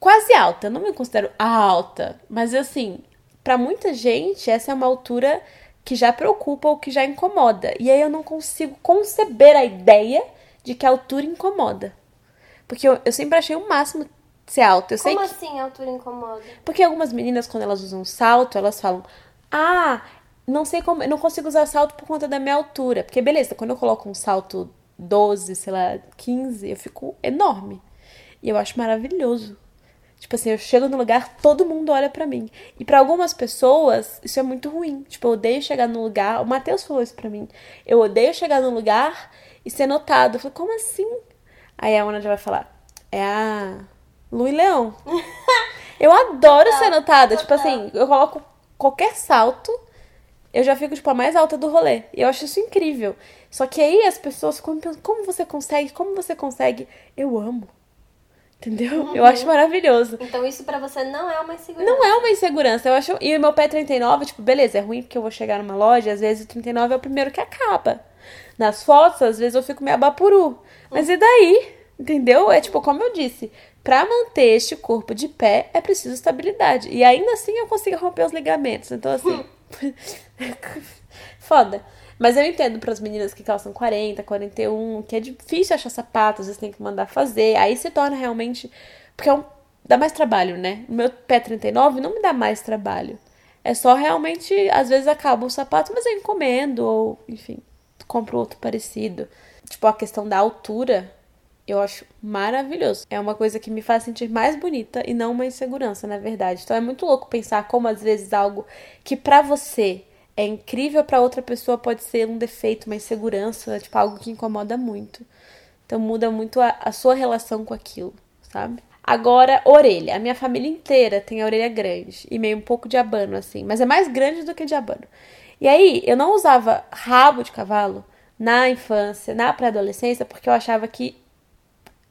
quase alta, eu não me considero alta, mas assim, para muita gente essa é uma altura que já preocupa ou que já incomoda. E aí eu não consigo conceber a ideia de que a altura incomoda. Porque eu, eu sempre achei o máximo ser alta. Eu Como sei assim a altura incomoda? Porque algumas meninas, quando elas usam salto, elas falam: Ah, não sei como, eu não consigo usar salto por conta da minha altura. Porque beleza, quando eu coloco um salto 12, sei lá, 15, eu fico enorme. E eu acho maravilhoso. Tipo assim, eu chego no lugar, todo mundo olha para mim. E para algumas pessoas, isso é muito ruim. Tipo, eu odeio chegar no lugar. O Matheus falou isso pra mim. Eu odeio chegar no lugar e ser notado. Eu falei, como assim? Aí a Ana já vai falar, é a Lu Leão. eu adoro ser notada. Tipo assim, eu coloco qualquer salto eu já fico, tipo, a mais alta do rolê. E eu acho isso incrível. Só que aí as pessoas como, como você consegue? Como você consegue? Eu amo. Entendeu? Uhum. Eu acho maravilhoso. Então isso para você não é uma insegurança. Não é uma insegurança. Eu acho. E o meu pé 39, tipo, beleza, é ruim porque eu vou chegar numa loja, às vezes o 39 é o primeiro que acaba. Nas fotos, às vezes eu fico meio abapuru. Mas uhum. e daí? Entendeu? É tipo, como eu disse, para manter este corpo de pé é preciso estabilidade. E ainda assim eu consigo romper os ligamentos. Então, assim. Foda. Mas eu entendo para as meninas que calçam 40, 41, que é difícil achar sapato, às vezes tem que mandar fazer. Aí se torna realmente. Porque é um, dá mais trabalho, né? O meu pé 39 não me dá mais trabalho. É só realmente, às vezes acaba o sapato, mas eu encomendo, ou enfim, compro outro parecido. Tipo, a questão da altura eu acho maravilhoso. É uma coisa que me faz sentir mais bonita e não uma insegurança, na verdade. Então é muito louco pensar como às vezes algo que para você é incrível para outra pessoa pode ser um defeito, uma insegurança, tipo algo que incomoda muito. Então muda muito a, a sua relação com aquilo, sabe? Agora, orelha. A minha família inteira tem a orelha grande e meio um pouco de abano, assim, mas é mais grande do que de abano. E aí, eu não usava rabo de cavalo na infância, na pré-adolescência, porque eu achava que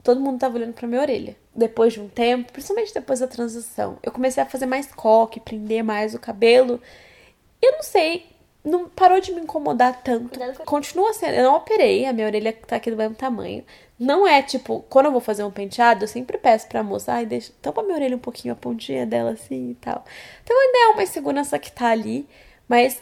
todo mundo tava olhando pra minha orelha. Depois de um tempo, principalmente depois da transição, eu comecei a fazer mais coque, prender mais o cabelo. Eu não sei, não parou de me incomodar tanto. Continua sendo, eu não operei, a minha orelha tá aqui do mesmo tamanho. Não é tipo, quando eu vou fazer um penteado, eu sempre peço pra moça, ai, deixa, tampa minha orelha um pouquinho, a pontinha dela assim e tal. Então ainda é uma insegurança que tá ali, mas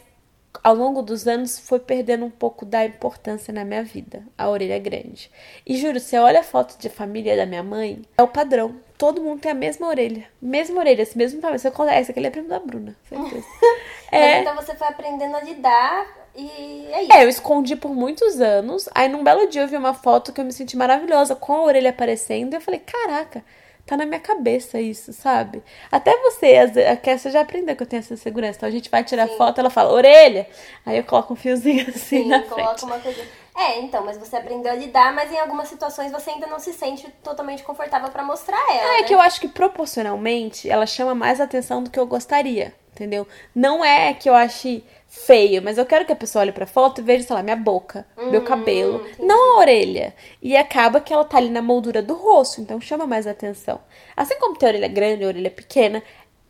ao longo dos anos foi perdendo um pouco da importância na minha vida, a orelha grande. E juro, você olha a foto de família da minha mãe, é o padrão. Todo mundo tem a mesma orelha. Mesma orelha, esse mesmo tamanho. Você conhece, essa aqui é primo da Bruna, certeza. é... Então você foi aprendendo a lidar e é isso. É, eu escondi por muitos anos. Aí num belo dia eu vi uma foto que eu me senti maravilhosa, com a orelha aparecendo. E eu falei, caraca, tá na minha cabeça isso, sabe? Até você, a Kessia já aprendeu que eu tenho essa segurança. Então a gente vai tirar Sim. foto, ela fala, orelha. Aí eu coloco um fiozinho assim Sim, na frente. uma coisa. É, então, mas você aprendeu a lidar, mas em algumas situações você ainda não se sente totalmente confortável para mostrar ela. É né? que eu acho que proporcionalmente ela chama mais atenção do que eu gostaria, entendeu? Não é que eu ache feio, mas eu quero que a pessoa olhe pra foto e veja, sei lá, minha boca, hum, meu cabelo, entendi. não a orelha. E acaba que ela tá ali na moldura do rosto, então chama mais atenção. Assim como ter orelha grande e orelha pequena,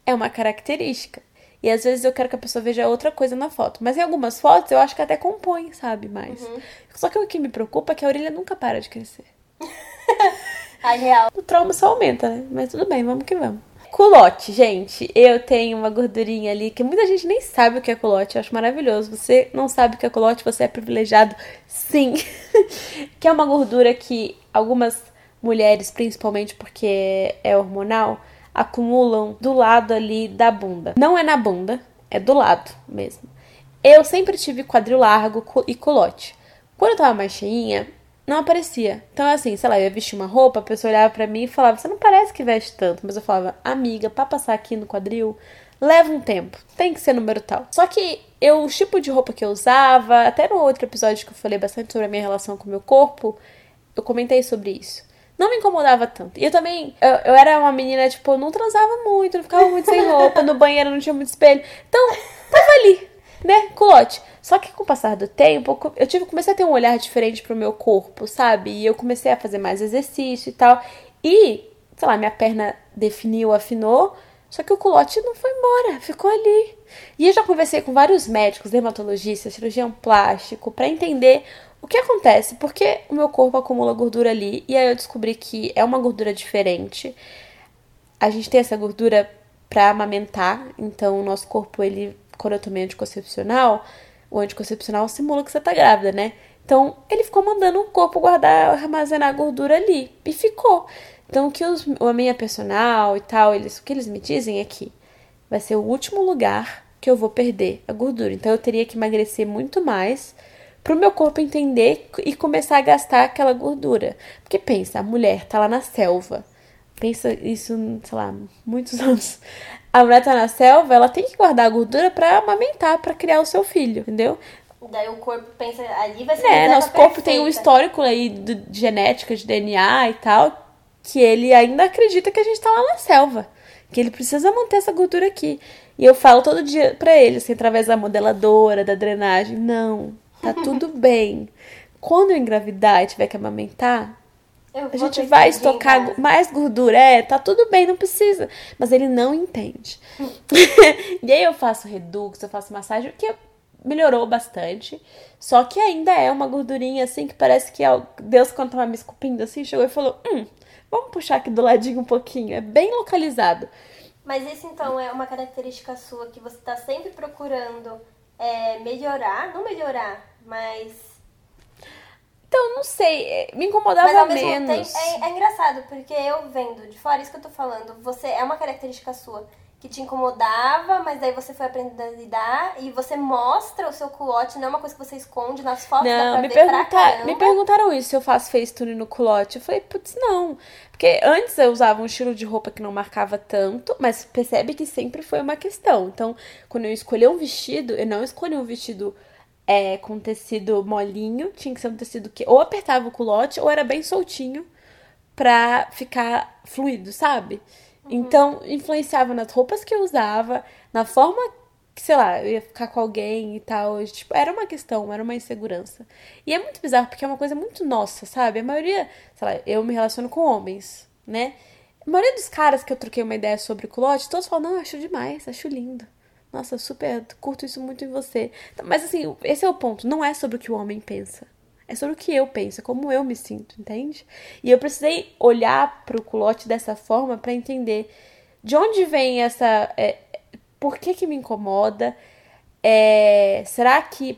é uma característica. E às vezes eu quero que a pessoa veja outra coisa na foto. Mas em algumas fotos eu acho que até compõe, sabe, mais. Uhum. Só que o que me preocupa é que a orelha nunca para de crescer. a real. O trauma só aumenta, né? Mas tudo bem, vamos que vamos. Culote, gente. Eu tenho uma gordurinha ali que muita gente nem sabe o que é culote. Eu acho maravilhoso. Você não sabe o que é culote, você é privilegiado, sim. que é uma gordura que algumas mulheres, principalmente porque é hormonal, acumulam do lado ali da bunda. Não é na bunda, é do lado mesmo. Eu sempre tive quadril largo e culote. Quando eu tava mais cheinha, não aparecia. Então, assim, sei lá, eu ia vestir uma roupa, a pessoa olhava para mim e falava: Você não parece que veste tanto. Mas eu falava: Amiga, pra passar aqui no quadril, leva um tempo. Tem que ser número tal. Só que eu, o tipo de roupa que eu usava, até no outro episódio que eu falei bastante sobre a minha relação com o meu corpo, eu comentei sobre isso. Não me incomodava tanto. E eu também, eu, eu era uma menina, tipo, não transava muito, não ficava muito sem roupa, no banheiro não tinha muito espelho. Então, tava ali, né, culote. Só que com o passar do tempo, eu tive, comecei a ter um olhar diferente pro meu corpo, sabe? E eu comecei a fazer mais exercício e tal. E, sei lá, minha perna definiu, afinou. Só que o culote não foi embora, ficou ali. E eu já conversei com vários médicos, dermatologistas, cirurgião plástico, para entender o que acontece, porque o meu corpo acumula gordura ali. E aí eu descobri que é uma gordura diferente. A gente tem essa gordura para amamentar, então o nosso corpo, ele, quando eu tomei anticoncepcional, o anticoncepcional simula que você tá grávida, né? Então, ele ficou mandando o corpo guardar, armazenar gordura ali. E ficou. Então, o que os, a minha personal e tal, eles, o que eles me dizem é que vai ser o último lugar que eu vou perder a gordura. Então, eu teria que emagrecer muito mais para o meu corpo entender e começar a gastar aquela gordura. Porque pensa, a mulher tá lá na selva. Pensa isso, sei lá, muitos anos a mulher tá na selva, ela tem que guardar a gordura para amamentar, para criar o seu filho, entendeu? Daí o corpo pensa, ali vai ser É, nosso corpo perfeita. tem um histórico aí de genética, de DNA e tal, que ele ainda acredita que a gente tá lá na selva. Que ele precisa manter essa gordura aqui. E eu falo todo dia pra ele, assim, através da modeladora, da drenagem, não, tá tudo bem. Quando eu engravidar e tiver que amamentar, a gente vai estocar mais gordura. É, tá tudo bem, não precisa. Mas ele não entende. e aí eu faço reduxo, eu faço massagem, que melhorou bastante. Só que ainda é uma gordurinha assim que parece que Deus, quando tava me esculpindo assim, chegou e falou: Hum, vamos puxar aqui do ladinho um pouquinho. É bem localizado. Mas isso então é uma característica sua que você tá sempre procurando é, melhorar, não melhorar, mas então, não sei, é, me incomodava Mas, ao mesmo menos. Tempo, é, é engraçado, porque eu vendo de fora, isso que eu tô falando, você é uma característica sua que te incomodava, mas daí você foi aprendendo a lidar e você mostra o seu culote, não é uma coisa que você esconde nas fotos, não, pra me ver perguntar, Me perguntaram isso, se eu faço facetune no culote. Eu falei, putz, não. Porque antes eu usava um estilo de roupa que não marcava tanto, mas percebe que sempre foi uma questão. Então, quando eu escolhi um vestido, eu não escolhi um vestido é, com tecido molinho, tinha que ser um tecido que ou apertava o culote ou era bem soltinho pra ficar fluido, sabe? Uhum. Então, influenciava nas roupas que eu usava, na forma que, sei lá, eu ia ficar com alguém e tal. Tipo, era uma questão, era uma insegurança. E é muito bizarro, porque é uma coisa muito nossa, sabe? A maioria, sei lá, eu me relaciono com homens, né? A maioria dos caras que eu troquei uma ideia sobre o culote, todos falam, não, acho demais, acho lindo. Nossa, super, curto isso muito em você. Mas assim, esse é o ponto, não é sobre o que o homem pensa. É sobre o que eu penso, é como eu me sinto, entende? E eu precisei olhar pro culote dessa forma para entender de onde vem essa. É, por que que me incomoda? É, será que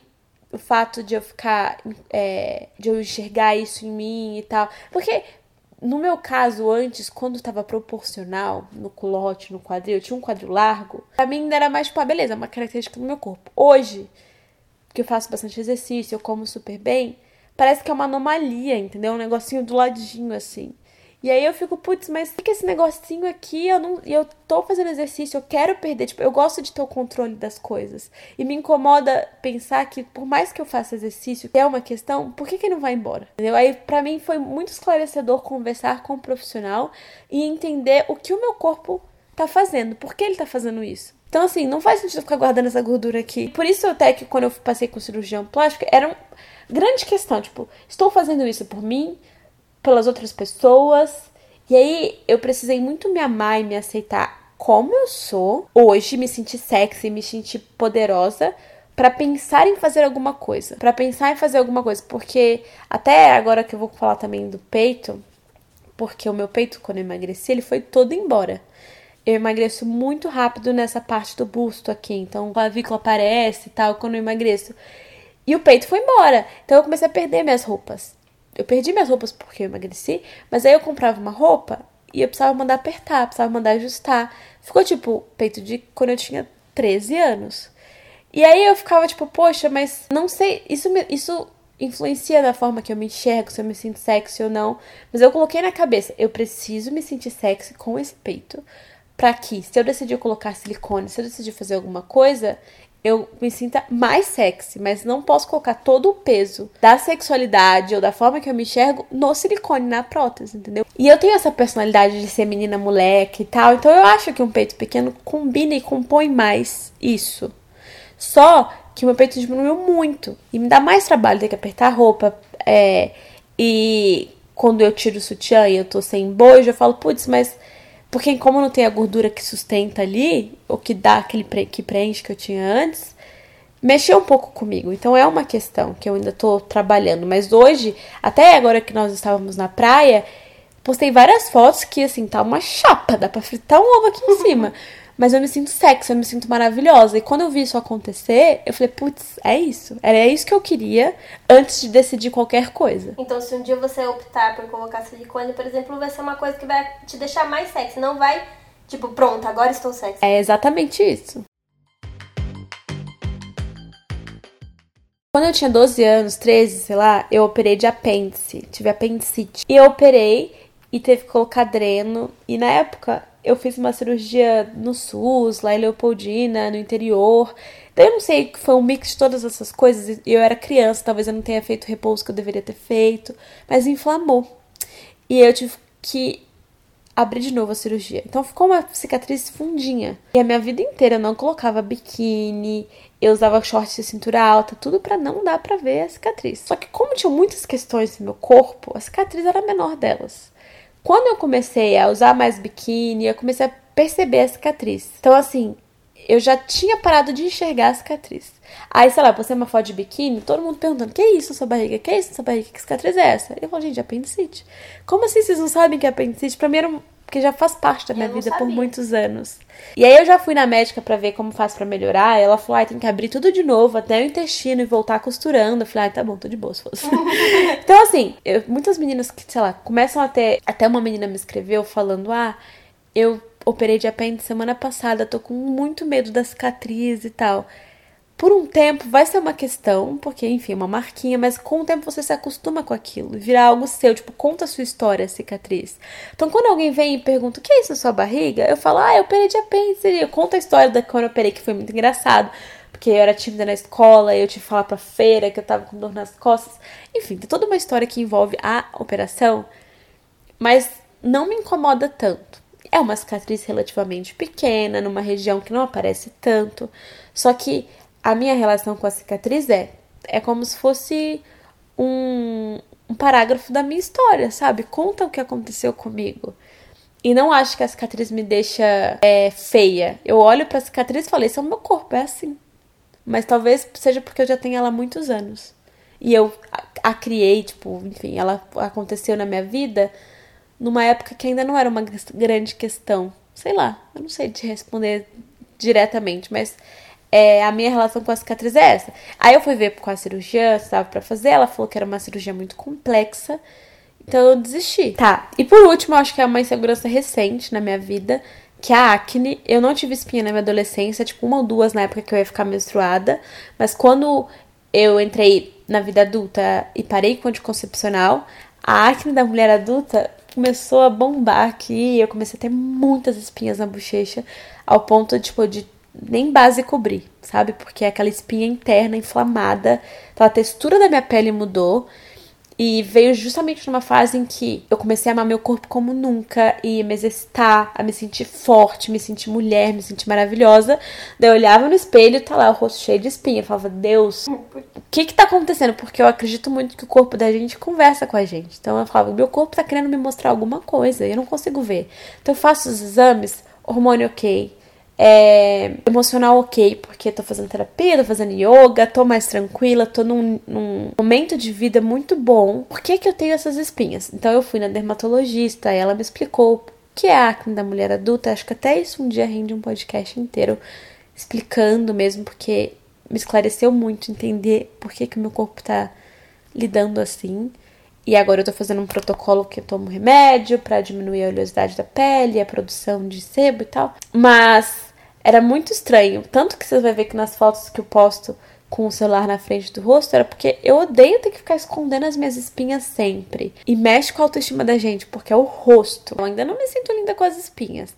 o fato de eu ficar. É, de eu enxergar isso em mim e tal. Porque no meu caso, antes, quando estava proporcional no culote, no quadril, eu tinha um quadril largo, pra mim ainda era mais, tipo, ah, beleza, uma característica do meu corpo. Hoje, que eu faço bastante exercício, eu como super bem, parece que é uma anomalia, entendeu? Um negocinho do ladinho, assim. E aí eu fico, putz, mas que esse negocinho aqui, eu não, eu tô fazendo exercício, eu quero perder, tipo, eu gosto de ter o controle das coisas. E me incomoda pensar que por mais que eu faça exercício, é uma questão, por que que não vai embora? Entendeu? Aí para mim foi muito esclarecedor conversar com um profissional e entender o que o meu corpo tá fazendo, por que ele tá fazendo isso. Então, assim, não faz sentido ficar guardando essa gordura aqui. Por isso, até que quando eu passei com cirurgião plástico, era uma grande questão. Tipo, estou fazendo isso por mim, pelas outras pessoas. E aí eu precisei muito me amar e me aceitar como eu sou hoje, me sentir sexy, me sentir poderosa para pensar em fazer alguma coisa, para pensar em fazer alguma coisa, porque até agora que eu vou falar também do peito, porque o meu peito quando eu emagreci, ele foi todo embora. Eu emagreço muito rápido nessa parte do busto aqui, então a clavícula aparece e tal quando eu emagreço. E o peito foi embora. Então eu comecei a perder minhas roupas eu perdi minhas roupas porque eu emagreci, mas aí eu comprava uma roupa e eu precisava mandar apertar, precisava mandar ajustar. Ficou tipo peito de quando eu tinha 13 anos. E aí eu ficava tipo, poxa, mas não sei, isso me, isso influencia na forma que eu me enxergo, se eu me sinto sexy ou não. Mas eu coloquei na cabeça, eu preciso me sentir sexy com esse peito. Pra que, se eu decidir colocar silicone, se eu decidir fazer alguma coisa, eu me sinta mais sexy, mas não posso colocar todo o peso da sexualidade ou da forma que eu me enxergo no silicone, na prótese, entendeu? E eu tenho essa personalidade de ser menina moleque e tal, então eu acho que um peito pequeno combina e compõe mais isso. Só que o meu peito diminuiu muito e me dá mais trabalho ter que apertar a roupa. É, e quando eu tiro o sutiã e eu tô sem bojo, eu falo, putz, mas porque como não tem a gordura que sustenta ali, ou que dá aquele pre que preenche que eu tinha antes, mexeu um pouco comigo. Então é uma questão que eu ainda tô trabalhando. Mas hoje, até agora que nós estávamos na praia, postei várias fotos que assim, tá uma chapa, dá pra fritar um ovo aqui em cima. Mas eu me sinto sexy, eu me sinto maravilhosa. E quando eu vi isso acontecer, eu falei, putz, é isso. Era isso que eu queria antes de decidir qualquer coisa. Então, se um dia você optar por colocar silicone, por exemplo, vai ser uma coisa que vai te deixar mais sexy. Não vai, tipo, pronto, agora estou sexy. É exatamente isso. Quando eu tinha 12 anos, 13, sei lá, eu operei de apêndice. Tive apendicite. E eu operei e teve que colocar dreno. E na época eu fiz uma cirurgia no SUS, lá em Leopoldina, no interior. Daí eu não sei, que foi um mix de todas essas coisas. Eu era criança, talvez eu não tenha feito o repouso que eu deveria ter feito, mas inflamou. E eu tive que abrir de novo a cirurgia. Então ficou uma cicatriz fundinha. E a minha vida inteira eu não colocava biquíni, eu usava shorts de cintura alta, tudo para não dar para ver a cicatriz. Só que como tinha muitas questões no meu corpo, a cicatriz era a menor delas. Quando eu comecei a usar mais biquíni, eu comecei a perceber a cicatriz. Então, assim, eu já tinha parado de enxergar a cicatriz. Aí, sei lá, postei uma foto de biquíni, todo mundo perguntando: que é isso sua barriga? Que é isso sua barriga? Que cicatriz é essa? Eu falo, gente, apendicite. Como assim vocês não sabem que é apendicite? Pra mim era porque já faz parte da minha vida por muitos anos. E aí eu já fui na médica para ver como faz para melhorar. Ela falou: ah, tem que abrir tudo de novo, até o intestino e voltar costurando. Eu falei: ah, tá bom, tô de boa se fosse. então, assim, eu, muitas meninas que, sei lá, começam a ter. Até uma menina me escreveu falando: ah, eu operei de apêndice semana passada, tô com muito medo da cicatriz e tal por um tempo vai ser uma questão, porque, enfim, é uma marquinha, mas com o tempo você se acostuma com aquilo, virar algo seu, tipo, conta a sua história, a cicatriz. Então, quando alguém vem e pergunta o que é isso na sua barriga, eu falo, ah, eu operei de apêndice, eu conto a história da quando eu operei, que foi muito engraçado, porque eu era tímida na escola, eu tive que falar pra feira que eu tava com dor nas costas. Enfim, tem toda uma história que envolve a operação, mas não me incomoda tanto. É uma cicatriz relativamente pequena, numa região que não aparece tanto. Só que a minha relação com a cicatriz é é como se fosse um, um parágrafo da minha história, sabe? Conta o que aconteceu comigo. E não acho que a cicatriz me deixa é, feia. Eu olho pra cicatriz e falei, esse é o meu corpo, é assim. Mas talvez seja porque eu já tenho ela há muitos anos. E eu a, a criei, tipo, enfim, ela aconteceu na minha vida numa época que ainda não era uma grande questão. Sei lá, eu não sei te responder diretamente, mas é, a minha relação com a cicatriz é essa. Aí eu fui ver com a cirurgia, estava para fazer, ela falou que era uma cirurgia muito complexa, então eu desisti. Tá, e por último, eu acho que é uma insegurança recente na minha vida, que é a acne. Eu não tive espinha na minha adolescência, tipo uma ou duas na época que eu ia ficar menstruada, mas quando eu entrei na vida adulta e parei com anticoncepcional, a acne da mulher adulta começou a bombar aqui, eu comecei a ter muitas espinhas na bochecha, ao ponto tipo, de nem base cobrir, sabe? Porque é aquela espinha interna inflamada, então a textura da minha pele mudou. E veio justamente numa fase em que eu comecei a amar meu corpo como nunca e me exercitar, a me sentir forte, me sentir mulher, me sentir maravilhosa. Daí eu olhava no espelho e tá lá o rosto cheio de espinha. Eu falava, Deus, o que que tá acontecendo? Porque eu acredito muito que o corpo da gente conversa com a gente. Então eu falava, meu corpo tá querendo me mostrar alguma coisa e eu não consigo ver. Então eu faço os exames, hormônio ok, é, emocional ok, porque tô fazendo terapia, tô fazendo yoga, tô mais tranquila, tô num, num momento de vida muito bom. Por que, que eu tenho essas espinhas? Então eu fui na dermatologista, ela me explicou o que é a acne da mulher adulta. Acho que até isso um dia rende um podcast inteiro explicando mesmo, porque me esclareceu muito entender por que, que meu corpo tá lidando assim. E agora eu tô fazendo um protocolo que eu tomo remédio para diminuir a oleosidade da pele, a produção de sebo e tal. Mas era muito estranho. Tanto que você vai ver que nas fotos que eu posto com o celular na frente do rosto era porque eu odeio ter que ficar escondendo as minhas espinhas sempre. E mexe com a autoestima da gente, porque é o rosto. Eu ainda não me sinto linda com as espinhas.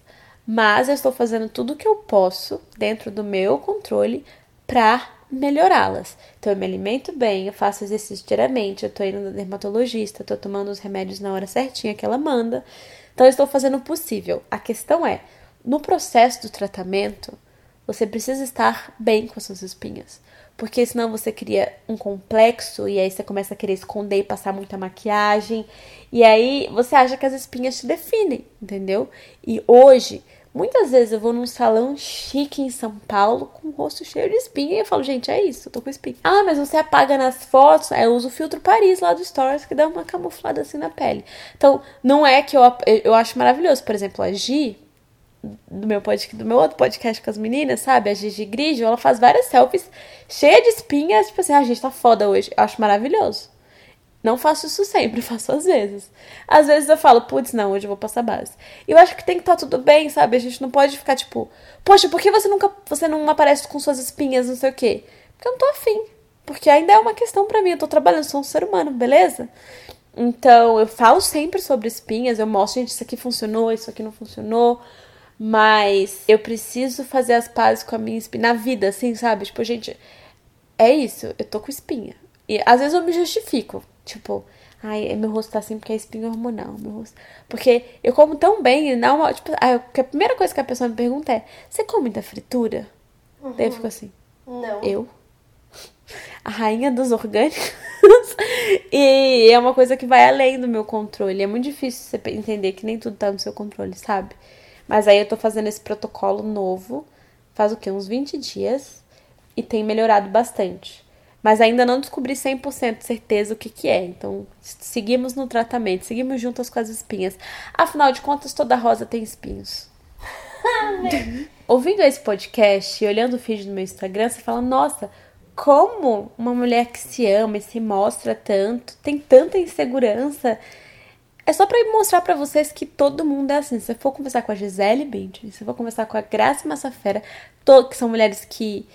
Mas eu estou fazendo tudo o que eu posso, dentro do meu controle, pra melhorá-las. Então eu me alimento bem, eu faço exercício diariamente, eu tô indo no dermatologista, tô tomando os remédios na hora certinha que ela manda. Então eu estou fazendo o possível. A questão é, no processo do tratamento, você precisa estar bem com as suas espinhas. Porque senão você cria um complexo e aí você começa a querer esconder e passar muita maquiagem. E aí você acha que as espinhas te definem, entendeu? E hoje, muitas vezes eu vou num salão chique em São Paulo com o rosto cheio de espinha e eu falo, gente, é isso, eu tô com espinha. Ah, mas você apaga nas fotos. Eu uso o filtro Paris lá do Stories que dá uma camuflada assim na pele. Então, não é que eu, eu acho maravilhoso. Por exemplo, a do meu podcast, do meu outro podcast com as meninas, sabe? A Gigi Grigio, ela faz várias selfies cheia de espinhas, tipo assim, ah, a gente tá foda hoje. Eu acho maravilhoso. Não faço isso sempre, faço às vezes. Às vezes eu falo, putz, não, hoje eu vou passar base. E eu acho que tem que estar tá tudo bem, sabe? A gente não pode ficar tipo, poxa, por que você nunca, você não aparece com suas espinhas, não sei o quê? Porque eu não tô afim. Porque ainda é uma questão para mim, eu tô trabalhando, sou um ser humano, beleza? Então, eu falo sempre sobre espinhas, eu mostro, gente, isso aqui funcionou, isso aqui não funcionou. Mas eu preciso fazer as pazes com a minha espinha. Na vida, assim, sabe? Tipo, gente, é isso, eu tô com espinha. E às vezes eu me justifico. Tipo, ai, meu rosto tá assim porque é espinha hormonal. Meu rosto... Porque eu como tão bem, não uma. Tipo, a primeira coisa que a pessoa me pergunta é: você come da fritura? Uhum. Daí eu fico assim: não. Eu? A rainha dos orgânicos? e é uma coisa que vai além do meu controle. É muito difícil você entender que nem tudo tá no seu controle, sabe? Mas aí eu tô fazendo esse protocolo novo, faz o quê? Uns 20 dias, e tem melhorado bastante. Mas ainda não descobri 100% certeza o que que é. Então, seguimos no tratamento, seguimos juntas com as espinhas. Afinal de contas, toda rosa tem espinhos. Ouvindo esse podcast e olhando o feed do meu Instagram, você fala: Nossa, como uma mulher que se ama e se mostra tanto, tem tanta insegurança é só para mostrar para vocês que todo mundo é assim. Se você for conversar com a Gisele Bündchen, se você for conversar com a Graça Massafera, que são mulheres que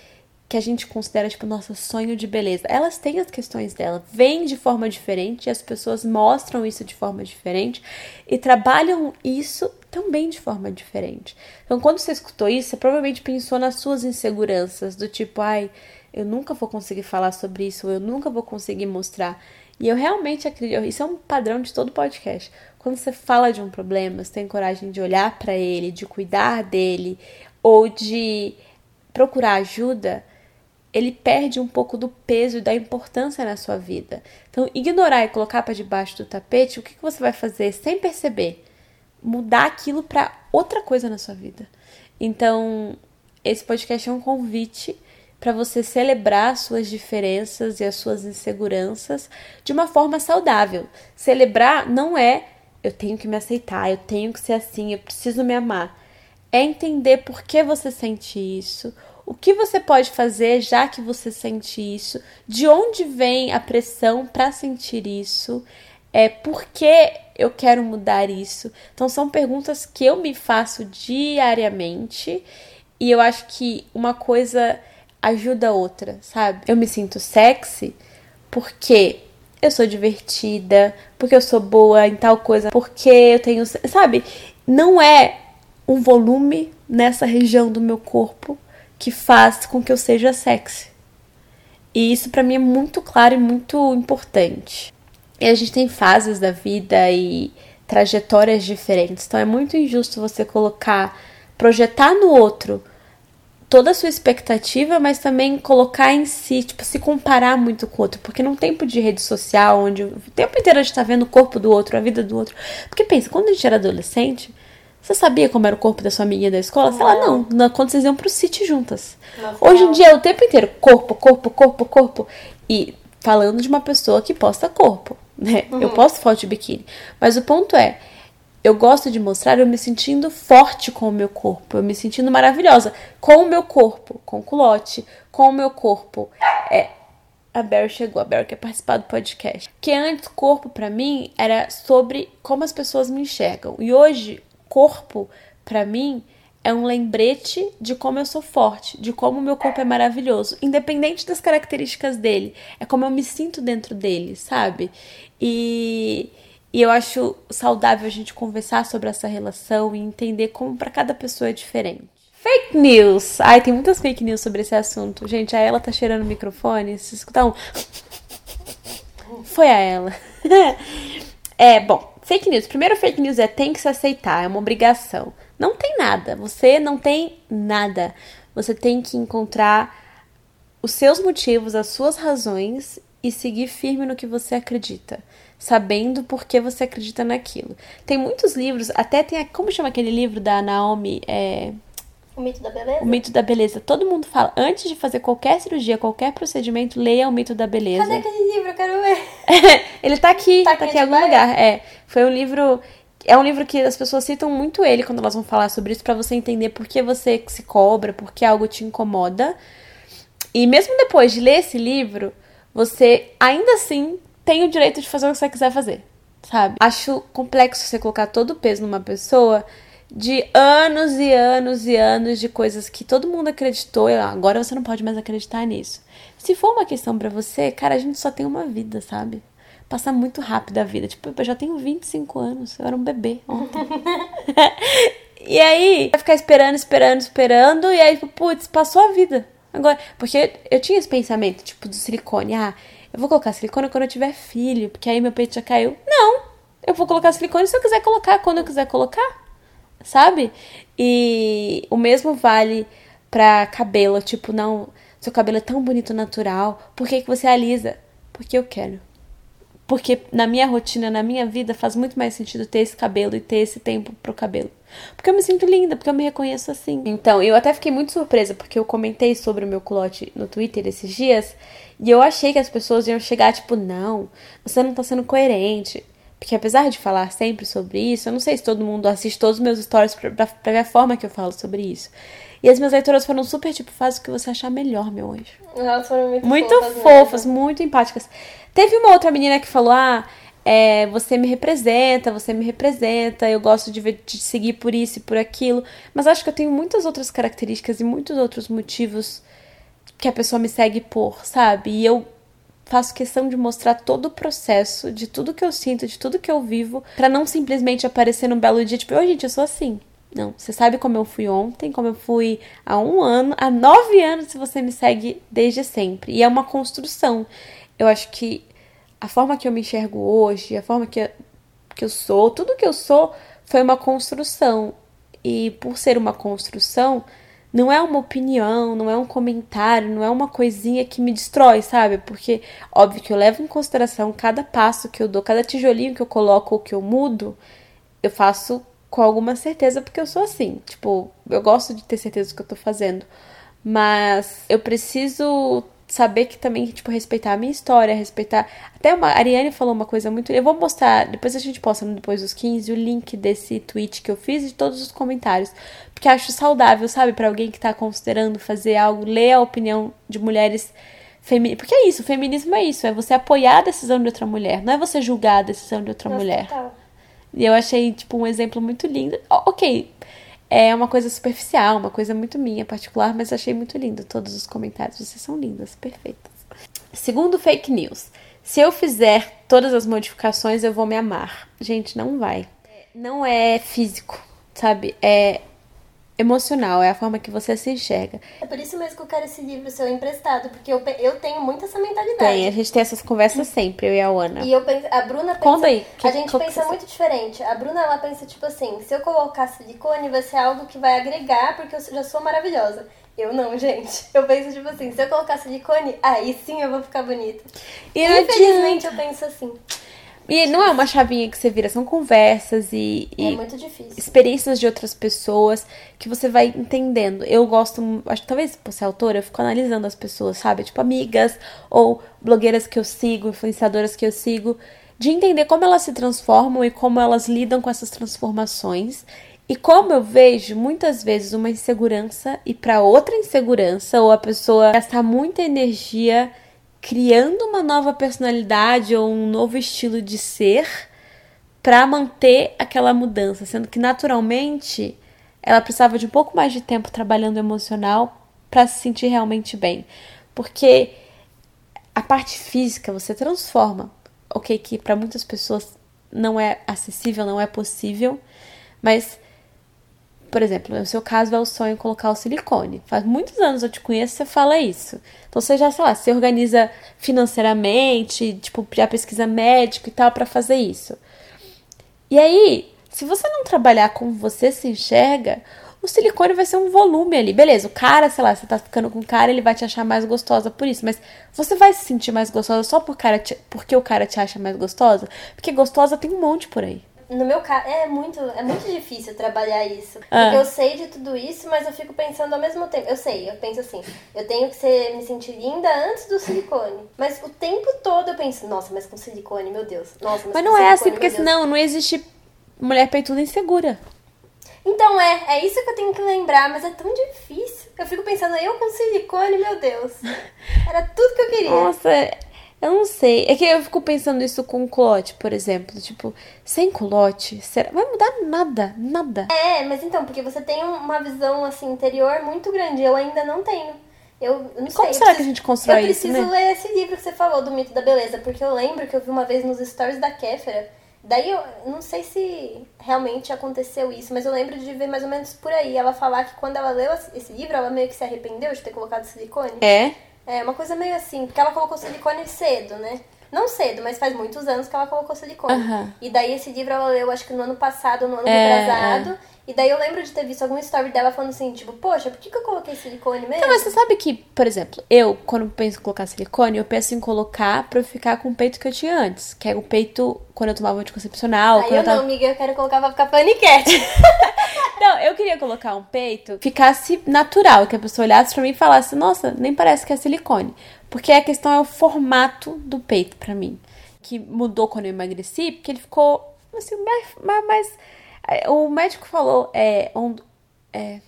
que a gente considera tipo nosso sonho de beleza. Elas têm as questões dela, vêm de forma diferente, e as pessoas mostram isso de forma diferente e trabalham isso também de forma diferente. Então, quando você escutou isso, você provavelmente pensou nas suas inseguranças, do tipo, ai, eu nunca vou conseguir falar sobre isso, eu nunca vou conseguir mostrar. E eu realmente acredito, isso é um padrão de todo podcast. Quando você fala de um problema, você tem coragem de olhar para ele, de cuidar dele ou de procurar ajuda, ele perde um pouco do peso e da importância na sua vida. Então, ignorar e colocar para debaixo do tapete, o que, que você vai fazer sem perceber? Mudar aquilo para outra coisa na sua vida. Então, esse podcast é um convite para você celebrar suas diferenças e as suas inseguranças de uma forma saudável. Celebrar não é eu tenho que me aceitar, eu tenho que ser assim, eu preciso me amar. É entender por que você sente isso, o que você pode fazer já que você sente isso, de onde vem a pressão para sentir isso, é por que eu quero mudar isso. Então são perguntas que eu me faço diariamente e eu acho que uma coisa ajuda a outra, sabe? Eu me sinto sexy porque eu sou divertida, porque eu sou boa em tal coisa, porque eu tenho, sabe? Não é um volume nessa região do meu corpo que faz com que eu seja sexy. E isso para mim é muito claro e muito importante. E a gente tem fases da vida e trajetórias diferentes, então é muito injusto você colocar, projetar no outro toda a sua expectativa, mas também colocar em si, tipo, se comparar muito com o outro. Porque num tempo de rede social, onde o tempo inteiro a gente tá vendo o corpo do outro, a vida do outro. Porque pensa, quando a gente era adolescente, você sabia como era o corpo da sua amiguinha da escola? Sei lá, não. não quando vocês iam pro sítio juntas. Hoje em dia é o tempo inteiro corpo, corpo, corpo, corpo. E falando de uma pessoa que posta corpo, né? Uhum. Eu posto foto de biquíni. Mas o ponto é, eu gosto de mostrar eu me sentindo forte com o meu corpo, eu me sentindo maravilhosa com o meu corpo, com o culote, com o meu corpo. É, a Barry chegou, a Barry quer participar do podcast. Que antes corpo para mim era sobre como as pessoas me enxergam. E hoje corpo, para mim, é um lembrete de como eu sou forte, de como o meu corpo é maravilhoso, independente das características dele. É como eu me sinto dentro dele, sabe? E, e eu acho saudável a gente conversar sobre essa relação e entender como para cada pessoa é diferente. Fake news! Ai, tem muitas fake news sobre esse assunto. Gente, a ela tá cheirando o microfone. Se escutar um. Foi a ela. é, bom, Fake news. Primeiro fake news é tem que se aceitar, é uma obrigação. Não tem nada. Você não tem nada. Você tem que encontrar os seus motivos, as suas razões e seguir firme no que você acredita, sabendo por que você acredita naquilo. Tem muitos livros, até tem. Como chama aquele livro da Naomi? É, o mito da beleza? O mito da beleza. Todo mundo fala, antes de fazer qualquer cirurgia, qualquer procedimento, leia o mito da beleza. Cadê aquele livro? Eu quero ver. ele tá aqui, tá, tá aqui em algum lugar. É, foi um livro é um livro que as pessoas citam muito ele quando elas vão falar sobre isso para você entender por que você se cobra, por que algo te incomoda. E mesmo depois de ler esse livro, você ainda assim tem o direito de fazer o que você quiser fazer, sabe? Acho complexo você colocar todo o peso numa pessoa de anos e anos e anos de coisas que todo mundo acreditou, agora você não pode mais acreditar nisso. Se for uma questão para você, cara, a gente só tem uma vida, sabe? Passa muito rápido a vida. Tipo, eu já tenho 25 anos, eu era um bebê ontem. e aí, vai ficar esperando, esperando, esperando, e aí, putz, passou a vida. Agora, porque eu tinha esse pensamento, tipo, do silicone. Ah, eu vou colocar silicone quando eu tiver filho, porque aí meu peito já caiu. Não! Eu vou colocar silicone se eu quiser colocar, quando eu quiser colocar sabe? E o mesmo vale pra cabelo, tipo, não, seu cabelo é tão bonito natural, por que, que você alisa? Porque eu quero. Porque na minha rotina, na minha vida, faz muito mais sentido ter esse cabelo e ter esse tempo pro cabelo. Porque eu me sinto linda, porque eu me reconheço assim. Então, eu até fiquei muito surpresa, porque eu comentei sobre o meu culote no Twitter esses dias, e eu achei que as pessoas iam chegar, tipo, não, você não tá sendo coerente. Porque apesar de falar sempre sobre isso, eu não sei se todo mundo assiste todos os meus stories pra, pra, pra ver a forma que eu falo sobre isso. E as minhas leitoras foram super, tipo, faz o que você achar melhor, meu anjo. Elas foram muito, muito fofas. fofas muito empáticas. Teve uma outra menina que falou, ah, é, você me representa, você me representa, eu gosto de, ver, de seguir por isso e por aquilo. Mas acho que eu tenho muitas outras características e muitos outros motivos que a pessoa me segue por, sabe? E eu faço questão de mostrar todo o processo, de tudo que eu sinto, de tudo que eu vivo, para não simplesmente aparecer num belo dia, tipo, oi, gente, eu sou assim. Não, você sabe como eu fui ontem, como eu fui há um ano, há nove anos, se você me segue desde sempre. E é uma construção. Eu acho que a forma que eu me enxergo hoje, a forma que eu, que eu sou, tudo que eu sou foi uma construção. E por ser uma construção, não é uma opinião, não é um comentário, não é uma coisinha que me destrói, sabe? Porque, óbvio que eu levo em consideração cada passo que eu dou, cada tijolinho que eu coloco ou que eu mudo, eu faço com alguma certeza, porque eu sou assim. Tipo, eu gosto de ter certeza do que eu tô fazendo. Mas eu preciso saber que também, tipo, respeitar a minha história, respeitar. Até uma, a Ariane falou uma coisa muito. Eu vou mostrar, depois a gente posta depois dos 15 o link desse tweet que eu fiz e de todos os comentários. Porque acho saudável, sabe, para alguém que tá considerando fazer algo, ler a opinião de mulheres femininas. Porque é isso, o feminismo é isso, é você apoiar a decisão de outra mulher, não é você julgar a decisão de outra Nossa, mulher. Total. E eu achei, tipo, um exemplo muito lindo. Ok, é uma coisa superficial, uma coisa muito minha, particular, mas achei muito lindo todos os comentários. Vocês são lindas, perfeitas. Segundo fake news. Se eu fizer todas as modificações, eu vou me amar. Gente, não vai. Não é físico, sabe? É emocional, é a forma que você se enxerga. É por isso mesmo que eu quero esse livro seu emprestado, porque eu, eu tenho muito essa mentalidade. Tem, a gente tem essas conversas sempre, eu e a Ana. E eu penso, a Bruna pensa, Conta aí. Que, a gente pensa muito diferente. A Bruna, ela pensa tipo assim, se eu colocar silicone vai ser algo que vai agregar, porque eu já sou maravilhosa. Eu não, gente. Eu penso tipo assim, se eu colocar silicone, aí sim eu vou ficar bonita. E Infelizmente eu penso assim. E não é uma chavinha que você vira, são conversas e, é experiências de outras pessoas que você vai entendendo. Eu gosto, acho que talvez por ser autora, eu fico analisando as pessoas, sabe? Tipo, amigas ou blogueiras que eu sigo, influenciadoras que eu sigo, de entender como elas se transformam e como elas lidam com essas transformações. E como eu vejo muitas vezes uma insegurança e para outra insegurança, ou a pessoa gastar muita energia criando uma nova personalidade ou um novo estilo de ser para manter aquela mudança, sendo que naturalmente ela precisava de um pouco mais de tempo trabalhando emocional para se sentir realmente bem, porque a parte física você transforma, ok, que para muitas pessoas não é acessível, não é possível, mas por exemplo, no seu caso é o sonho colocar o silicone. Faz muitos anos eu te conheço, você fala isso. Então você já, sei lá, se organiza financeiramente, tipo, já pesquisa médico e tal para fazer isso. E aí, se você não trabalhar como você se enxerga, o silicone vai ser um volume ali. Beleza, o cara, sei lá, você tá ficando com o cara, ele vai te achar mais gostosa por isso. Mas você vai se sentir mais gostosa só por cara te, porque o cara te acha mais gostosa? Porque gostosa tem um monte por aí no meu caso, é muito, é muito difícil trabalhar isso. Ah. Porque eu sei de tudo isso, mas eu fico pensando ao mesmo tempo. Eu sei, eu penso assim, eu tenho que ser, me sentir linda antes do silicone. Mas o tempo todo eu penso, nossa, mas com silicone, meu Deus. Nossa, mas, mas não é assim, porque senão não existe mulher peituda insegura. Então é, é isso que eu tenho que lembrar, mas é tão difícil. Eu fico pensando, eu com silicone, meu Deus. Era tudo que eu queria. Nossa, eu não sei. É que eu fico pensando isso com culote, por exemplo. Tipo, sem culote, será? vai mudar nada, nada. É, mas então, porque você tem uma visão assim interior muito grande. Eu ainda não tenho. Eu não Como sei. será preciso, que a gente constrói isso? Eu preciso ler esse livro que você falou do mito da beleza, porque eu lembro que eu vi uma vez nos stories da Kéfera. Daí eu não sei se realmente aconteceu isso, mas eu lembro de ver mais ou menos por aí ela falar que quando ela leu esse livro, ela meio que se arrependeu de ter colocado silicone. É. É, uma coisa meio assim, porque ela colocou silicone cedo, né? Não cedo, mas faz muitos anos que ela colocou silicone. Uhum. E daí esse livro ela leu, acho que no ano passado, no ano é, retrasado. É. E daí eu lembro de ter visto alguma story dela falando assim, tipo, poxa, por que, que eu coloquei silicone mesmo? Não, mas você sabe que, por exemplo, eu, quando penso em colocar silicone, eu penso em colocar pra eu ficar com o peito que eu tinha antes. Que é o peito quando eu tomava anticoncepcional. Aí eu, eu tava... não, amiga, eu quero colocar pra ficar paniquete. não, eu queria colocar um peito que ficasse natural, que a pessoa olhasse pra mim e falasse, nossa, nem parece que é silicone. Porque a questão é o formato do peito pra mim. Que mudou quando eu emagreci, porque ele ficou, assim, mais, mais o médico falou, é, um, é,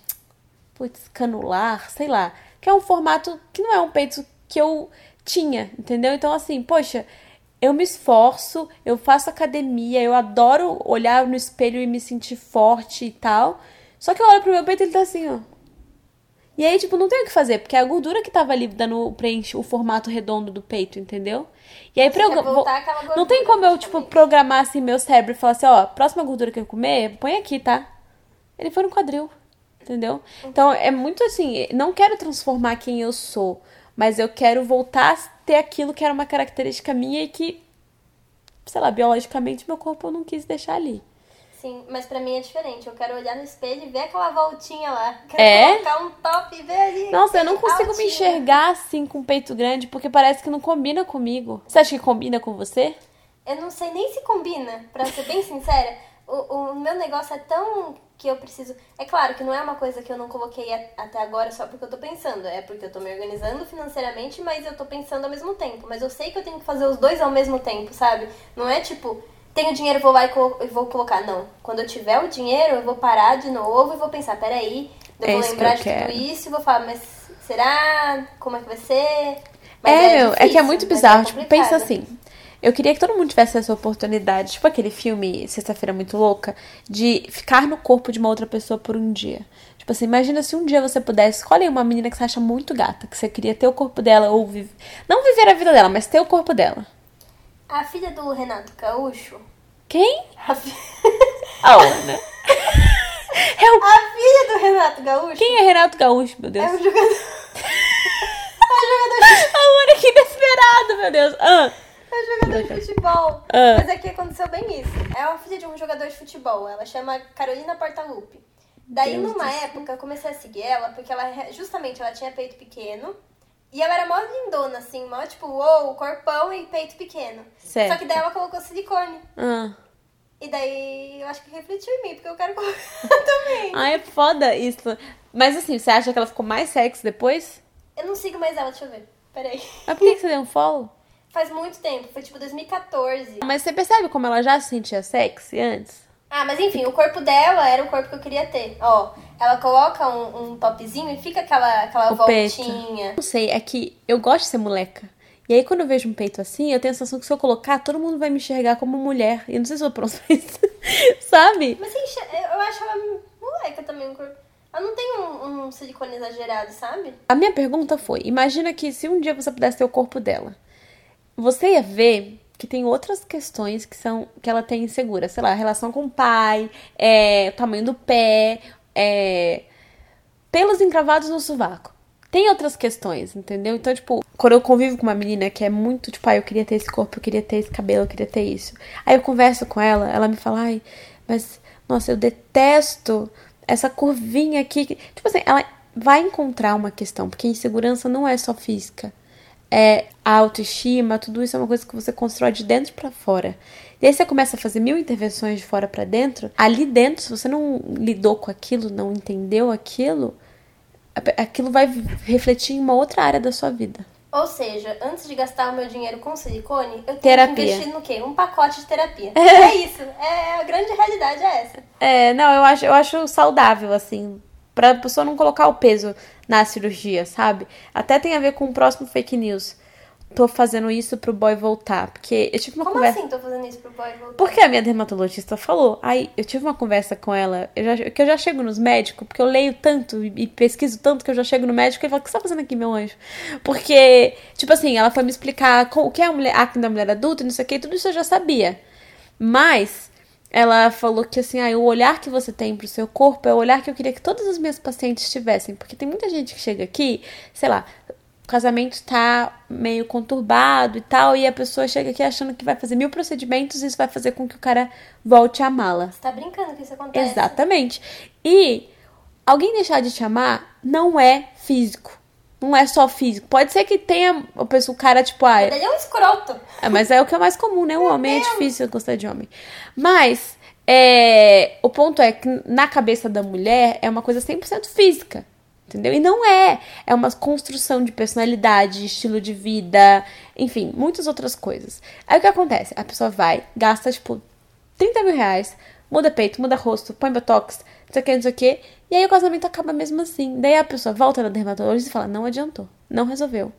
putz, canular, sei lá, que é um formato que não é um peito que eu tinha, entendeu? Então, assim, poxa, eu me esforço, eu faço academia, eu adoro olhar no espelho e me sentir forte e tal. Só que eu olho pro meu peito e ele tá assim, ó. E aí, tipo, não tem o que fazer, porque a gordura que tava ali dando preenche o formato redondo do peito, entendeu? E aí, pra eu, vou, não tem como eu, tipo, programar assim meu cérebro e falar assim, ó, próxima gordura que eu comer, põe aqui, tá? Ele foi no quadril, entendeu? Então, é muito assim, não quero transformar quem eu sou, mas eu quero voltar a ter aquilo que era uma característica minha e que sei lá, biologicamente meu corpo eu não quis deixar ali. Sim, mas pra mim é diferente. Eu quero olhar no espelho e ver aquela voltinha lá. Quero É? colocar um top e ver ali. Nossa, eu não consigo me altinho. enxergar assim com peito grande, porque parece que não combina comigo. Você acha que combina com você? Eu não sei nem se combina, pra ser bem sincera. O, o meu negócio é tão que eu preciso. É claro que não é uma coisa que eu não coloquei até agora só porque eu tô pensando. É porque eu tô me organizando financeiramente, mas eu tô pensando ao mesmo tempo. Mas eu sei que eu tenho que fazer os dois ao mesmo tempo, sabe? Não é tipo, tenho dinheiro, vou lá e, co- vou colocar. Não. Quando eu tiver o dinheiro, eu vou parar de novo e vou pensar, peraí, eu É vou lembrar de tudo isso e vou falar, mas será? Como é que vai ser? Mas é, meu, é que é difícil, muito mas bizarro. é tipo, pensa assim. Eu queria que todo mundo tivesse essa oportunidade, tipo aquele filme Sexta-feira Muito Louca, de ficar no corpo de uma outra pessoa por um dia. Tipo assim, imagina se um dia você pudesse escolher uma menina que você acha muito gata, que você queria ter o corpo dela, ou viver. Não viver a vida dela, mas ter o corpo dela. A filha do Renato Gaúcho. Quem? A, fi... A Ana. É o... a filha do Renato Gaúcho Quem é Renato Gaúcho, meu Deus? é um jogador. A Ana, que inesperado, meu Deus. Ah, É um jogador de futebol. Ah. Mas é que aconteceu bem isso. É uma filha de um jogador de futebol. Ela chama Carolina Portalupe. Daí, Deus numa céu. época, eu comecei a seguir ela porque ela justamente ela tinha peito pequeno. E ela era mó lindona, assim, mó tipo, uou, corpão e peito pequeno. Certo. Só que daí ela colocou silicone. ah. E daí eu acho que refletiu em mim, porque eu quero colocar também. Ah, é foda isso. Mas assim, você acha que ela ficou mais sexy depois? Eu não sigo mais ela, deixa eu ver. Peraí. Mas por que que você deu um follow? Faz muito tempo, foi tipo 2014. Mas você percebe como ela já se sentia sexy antes? Ah, mas enfim, o corpo dela era o corpo que eu queria ter. Ó, ela coloca um, um topzinho e fica aquela, aquela O peito. voltinha. Não sei, é que eu gosto de ser moleca. E aí quando eu vejo um peito assim, eu tenho a sensação que se eu colocar, todo mundo vai me enxergar como mulher. E eu não sei se eu tô pronta pra isso. Sabe? Mas eu acho ela moleca também, o corpo. Ela não tem um, um silicone exagerado, sabe? A minha pergunta foi: imagina que se um dia você pudesse ter o corpo dela, você ia ver que tem outras questões que são que ela tem insegura, sei lá, relação com o pai, é, o tamanho do pé, é, pelos encravados no sovaco. Tem outras questões, entendeu? Então, tipo, quando eu convivo com uma menina que é muito, tipo, ah, eu queria ter esse corpo, eu queria ter esse cabelo, eu queria ter isso. Aí eu converso com ela, ela me fala, ai, mas, nossa, eu detesto essa curvinha aqui. Tipo assim, ela vai encontrar uma questão, porque insegurança não é só física. É a autoestima, tudo isso é uma coisa que você constrói de dentro pra fora. E aí você começa a fazer mil intervenções de fora pra dentro. Ali dentro, se você não lidou com aquilo, não entendeu aquilo, aquilo vai refletir em uma outra área da sua vida. Ou seja, antes de gastar o meu dinheiro com silicone, eu tenho Terapia. que investir no quê? Um pacote de terapia. É isso. É, a grande realidade é essa. É, não, eu acho, eu acho saudável, assim, pra pessoa não colocar o peso na cirurgia, sabe? Até tem a ver com o próximo fake news. Tô fazendo isso pro boy voltar. Porque eu tive uma Como conversa. assim tô fazendo isso pro boy voltar? Porque a minha dermatologista falou. Aí eu tive uma conversa com ela, eu já, que eu já chego nos médicos, porque eu leio tanto e, e pesquiso tanto que eu já chego no médico e ele fala: O que você tá fazendo aqui, meu anjo? Porque, tipo assim, ela foi me explicar o que é a mulher, acne da mulher adulta, não sei o que, tudo isso eu já sabia. Mas ela falou que assim, ah, o olhar que você tem pro seu corpo é o olhar que eu queria que todas as minhas pacientes tivessem. Porque tem muita gente que chega aqui, sei lá, o casamento tá meio conturbado e tal, e a pessoa chega aqui achando que vai fazer mil procedimentos e isso vai fazer com que o cara volte a amá-la. Você tá brincando que isso acontece? Exatamente. E alguém deixar de te amar não é físico. Não é só físico. Pode ser que tenha o pessoa- o cara, tipo, ah, Ele é um escroto. é, mas é o que é mais comum, né? Um homem é difícil gostar de homem. Mas é, o ponto é que na cabeça da mulher é uma coisa 100% física. Entendeu? E não é. É uma construção de personalidade, de estilo de vida, enfim, muitas outras coisas. Aí o que acontece? A pessoa vai, gasta, tipo, 30 mil reais, muda peito, muda rosto, põe botox, não sei o que, não sei o que, e aí o casamento acaba mesmo assim. Daí a pessoa volta na dermatologista e fala: não adiantou, não resolveu.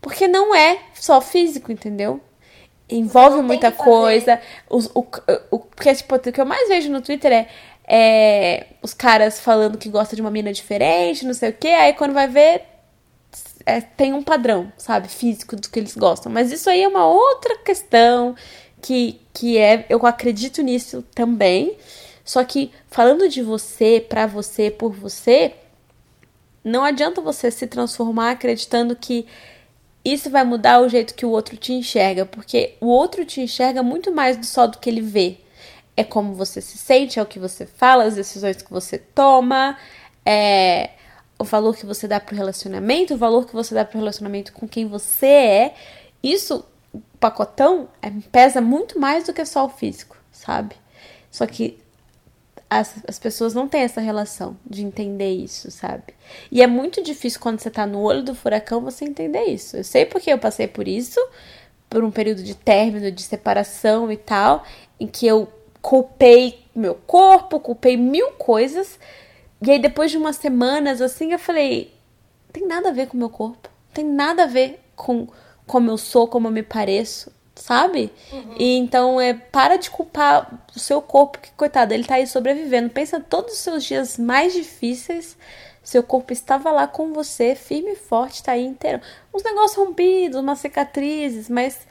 Porque não é só físico, entendeu? Envolve Não muita coisa. Os, o, o, porque, tipo, o que eu mais vejo no Twitter é, é os caras falando que gosta de uma mina diferente, não sei o que, aí quando vai ver. é, tem um padrão, sabe, físico do que eles gostam. Mas isso aí é uma outra questão que, que é. Eu acredito nisso também. Só que falando de você, pra você, por você, não adianta você se transformar acreditando que isso vai mudar o jeito que o outro te enxerga, porque o outro te enxerga muito mais do só do que ele vê. É como você se sente, é o que você fala, as decisões que você toma, é o valor que você dá pro relacionamento, o valor que você dá pro relacionamento com quem você é. Isso, o pacotão, é, pesa muito mais do que só o físico, sabe? Só que as, as pessoas não têm essa relação de entender isso, sabe? E é muito difícil quando você tá no olho do furacão você entender isso. Eu sei porque eu passei por isso, por um período de término, de separação e tal, em que eu culpei meu corpo, culpei mil coisas. E aí depois de umas semanas assim, eu falei, tem nada a ver com o meu corpo, tem nada a ver com como eu sou, como eu me pareço sabe? Uhum. E então é para de culpar o seu corpo, que coitado, ele tá aí sobrevivendo. Pensa todos os seus dias mais difíceis, seu corpo estava lá com você, firme e forte, tá aí inteiro. Uns negócios rompidos, umas cicatrizes, mas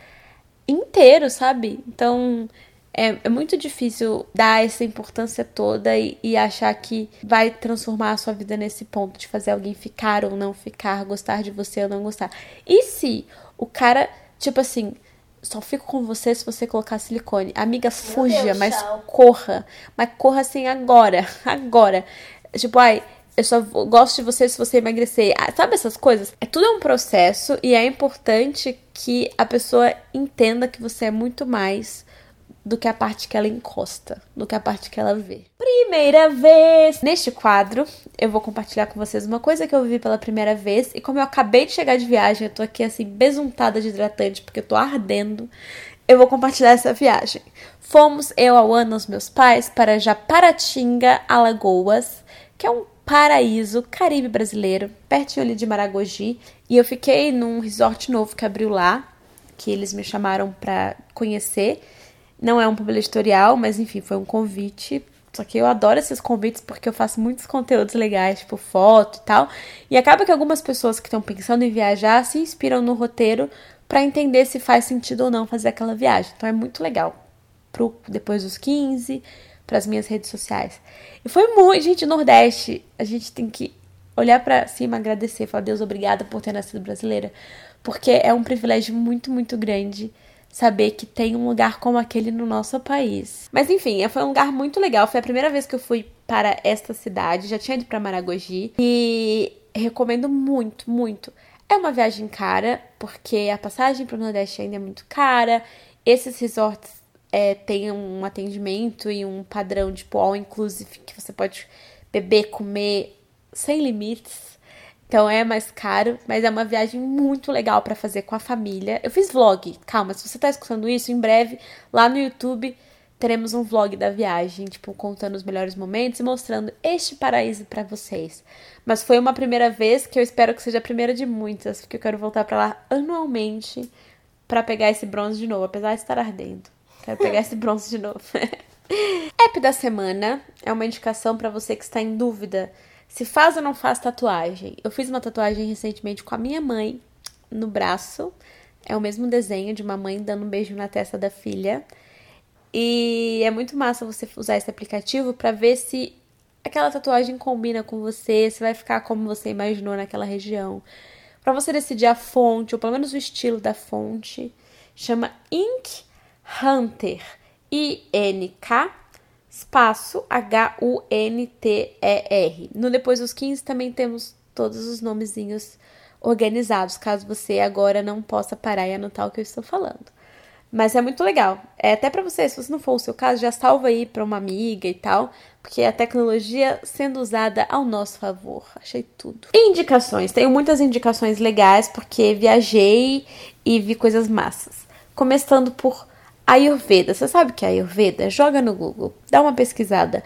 inteiro, sabe? Então é, é muito difícil dar essa importância toda e, e achar que vai transformar a sua vida nesse ponto de fazer alguém ficar ou não ficar, gostar de você ou não gostar. E se o cara, tipo assim, só fico com você se você colocar silicone. Amiga, fuja, Deus, mas tchau. corra. Mas corra assim agora. Agora. Tipo, ai, eu só gosto de você se você emagrecer. Ah, sabe essas coisas? É tudo é um processo e é importante que a pessoa entenda que você é muito mais do que a parte que ela encosta, do que a parte que ela vê. Primeira vez! Neste quadro, eu vou compartilhar com vocês uma coisa que eu vivi pela primeira vez. E como eu acabei de chegar de viagem, eu tô aqui assim, besuntada de hidratante, porque eu tô ardendo. Eu vou compartilhar essa viagem. Fomos, eu, a Ana, os meus pais, para Japaratinga, Alagoas, que é um paraíso caribe brasileiro, pertinho ali de Maragogi. E eu fiquei num resort novo que abriu lá, que eles me chamaram para conhecer. Não é um publicitorial, mas enfim, foi um convite. Só que eu adoro esses convites porque eu faço muitos conteúdos legais, tipo foto e tal. E acaba que algumas pessoas que estão pensando em viajar se inspiram no roteiro para entender se faz sentido ou não fazer aquela viagem. Então é muito legal. Pro, depois dos 15, para as minhas redes sociais. E foi muito, gente, Nordeste. A gente tem que olhar para cima, agradecer, falar Deus obrigada por ter nascido brasileira, porque é um privilégio muito, muito grande saber que tem um lugar como aquele no nosso país. Mas enfim, foi um lugar muito legal. Foi a primeira vez que eu fui para esta cidade. Já tinha ido para Maragogi e recomendo muito, muito. É uma viagem cara, porque a passagem para o Nordeste ainda é muito cara. Esses resorts é, têm um atendimento e um padrão tipo all inclusive que você pode beber, comer sem limites. Então é mais caro, mas é uma viagem muito legal para fazer com a família. Eu fiz vlog, calma, se você tá escutando isso, em breve lá no YouTube teremos um vlog da viagem, tipo, contando os melhores momentos e mostrando este paraíso para vocês. Mas foi uma primeira vez que eu espero que seja a primeira de muitas, porque eu quero voltar para lá anualmente para pegar esse bronze de novo, apesar de estar ardendo. Quero pegar esse bronze de novo. App da semana é uma indicação para você que está em dúvida se faz ou não faz tatuagem. Eu fiz uma tatuagem recentemente com a minha mãe no braço. É o mesmo desenho de uma mãe dando um beijo na testa da filha. E é muito massa você usar esse aplicativo para ver se aquela tatuagem combina com você, se vai ficar como você imaginou naquela região. Para você decidir a fonte, ou pelo menos o estilo da fonte, chama Ink Hunter. I-N-K espaço H-U-N-T-E-R. No Depois dos 15 também temos todos os nomezinhos organizados, caso você agora não possa parar e anotar o que eu estou falando. Mas é muito legal. É até para você, se você não for o seu caso, já salva aí para uma amiga e tal, porque a tecnologia sendo usada ao nosso favor. Achei tudo. Indicações. Tenho muitas indicações legais porque viajei e vi coisas massas. Começando por Ayurveda. Você sabe o que é Ayurveda? Joga no Google, dá uma pesquisada.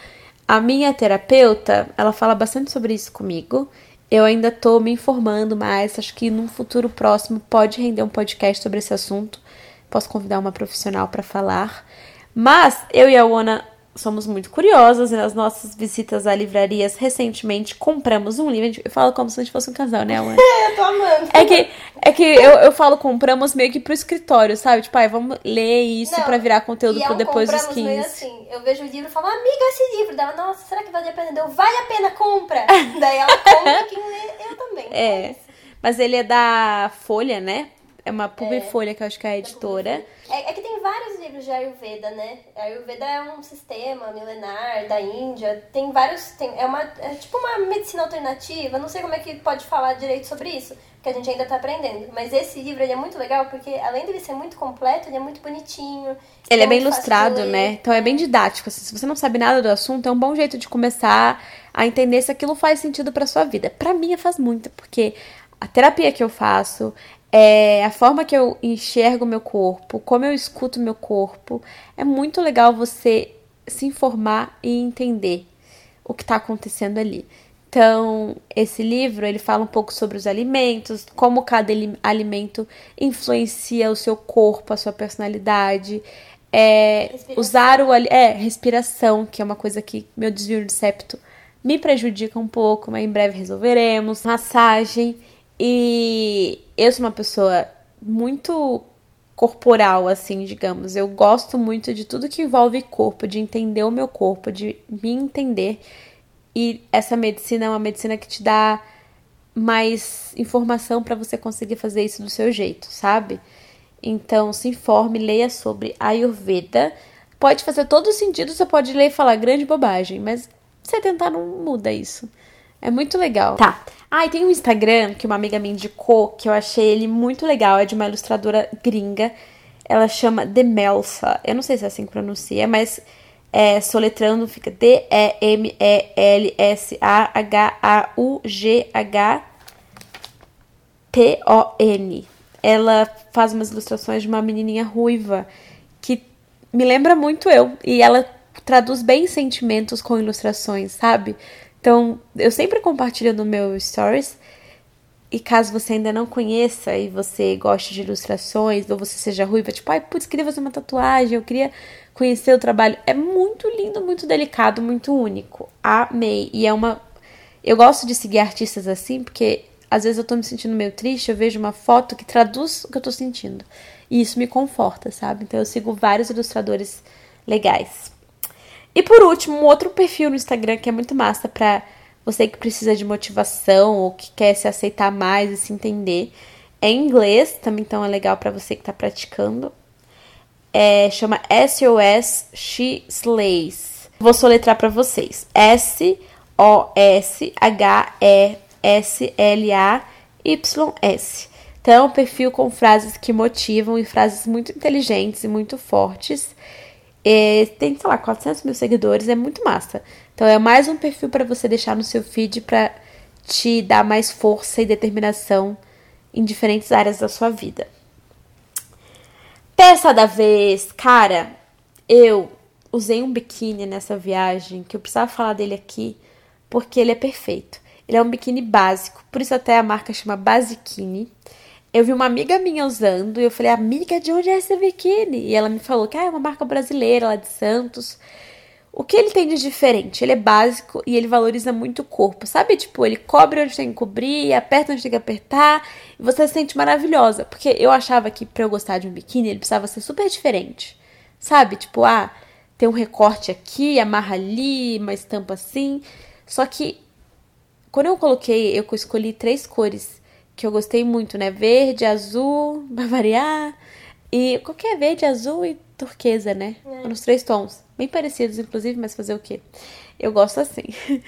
A minha terapeuta, ela fala bastante sobre isso comigo. Eu ainda tô me informando mais, acho que num futuro próximo pode render um podcast sobre esse assunto. Posso convidar uma profissional para falar. Mas eu e a Ona somos muito curiosas e nas nossas visitas a livrarias recentemente compramos um livro. Eu falo como se a gente fosse um casal, né, Ana? É, eu tô amando. É que, é que eu, eu falo compramos meio que pro escritório, sabe? Tipo, ai, vamos ler isso Não, pra virar conteúdo pro é um depois dos 15. Meio assim, eu vejo o livro e falo, amiga, esse livro. Dela, nossa, será que vale a pena? Deu, vale a pena, compra. Daí ela compra, quem lê, eu também. É. Mas ele é da Folha, né? É uma Publifolha, que eu acho que é a editora. É, é, que tem vários livros de Ayurveda, né? Ayurveda é um sistema milenar da Índia. Tem vários. Tem, é, uma, é tipo uma medicina alternativa. Não sei como é que pode falar direito sobre isso, porque a gente ainda tá aprendendo. Mas esse livro ele é muito legal porque, além dele ser muito completo, ele é muito bonitinho. Ele é, é bem ilustrado, né? Então é bem didático. Assim, se você não sabe nada do assunto, é um bom jeito de começar a entender se aquilo faz sentido para sua vida. Para mim faz muito, porque a terapia que eu faço, é, a forma que eu enxergo meu corpo, como eu escuto meu corpo, é muito legal você se informar e entender o que está acontecendo ali. Então, esse livro ele fala um pouco sobre os alimentos, como cada alimento influencia o seu corpo, a sua personalidade. É, usar o é, respiração, que é uma coisa que meu desvio de septo me prejudica um pouco, mas em breve resolveremos. Massagem e eu sou uma pessoa muito corporal, assim, digamos. Eu gosto muito de tudo que envolve corpo, de entender o meu corpo, de me entender. E essa medicina é uma medicina que te dá mais informação para você conseguir fazer isso do seu jeito, sabe? Então, se informe, leia sobre Ayurveda. Pode fazer todo sentido, você pode ler e falar grande bobagem, mas você tentar não muda isso. É muito legal. Tá. Ah, tem um Instagram que uma amiga me indicou, que eu achei ele muito legal, é de uma ilustradora gringa. Ela chama Demelsa. Eu não sei se é assim que pronuncia, mas é, soletrando fica D-E-M-E-L-S-A-H-A-U-G-H-T-O-N. Ela faz umas ilustrações de uma menininha ruiva que me lembra muito eu. E ela traduz bem sentimentos com ilustrações, sabe? Então, eu sempre compartilho no meu stories. E caso você ainda não conheça e você goste de ilustrações, ou você seja ruiva, tipo, ai, putz, queria fazer uma tatuagem, eu queria conhecer o trabalho. É muito lindo, muito delicado, muito único. Amei. E é uma. Eu gosto de seguir artistas assim, porque às vezes eu tô me sentindo meio triste, eu vejo uma foto que traduz o que eu tô sentindo. E isso me conforta, sabe? Então eu sigo vários ilustradores legais. E por último, um outro perfil no Instagram que é muito massa para você que precisa de motivação ou que quer se aceitar mais e se entender. É em inglês, também então é legal para você que está praticando. É, chama SOS She Slays. Vou soletrar para vocês. S O S H E S L A Y S. Então, é um perfil com frases que motivam e frases muito inteligentes e muito fortes. É, tem, sei lá, 400 mil seguidores, é muito massa. Então é mais um perfil para você deixar no seu feed para te dar mais força e determinação em diferentes áreas da sua vida. Peça da vez, cara, eu usei um biquíni nessa viagem que eu precisava falar dele aqui porque ele é perfeito. Ele é um biquíni básico, por isso até a marca chama Basiquini. Eu vi uma amiga minha usando e eu falei, amiga, de onde é esse biquíni? E ela me falou que ah, é uma marca brasileira lá de Santos. O que ele tem de diferente? Ele é básico e ele valoriza muito o corpo. Sabe, tipo, ele cobre onde tem que cobrir, aperta onde tem que apertar, e você se sente maravilhosa. Porque eu achava que pra eu gostar de um biquíni, ele precisava ser super diferente. Sabe? Tipo, ah, tem um recorte aqui, amarra ali, uma estampa assim. Só que quando eu coloquei, eu escolhi três cores que eu gostei muito, né? Verde, azul, pra variar. E qualquer verde, azul e turquesa, né? É. Nos três tons. Bem parecidos, inclusive, mas fazer o quê? Eu gosto assim.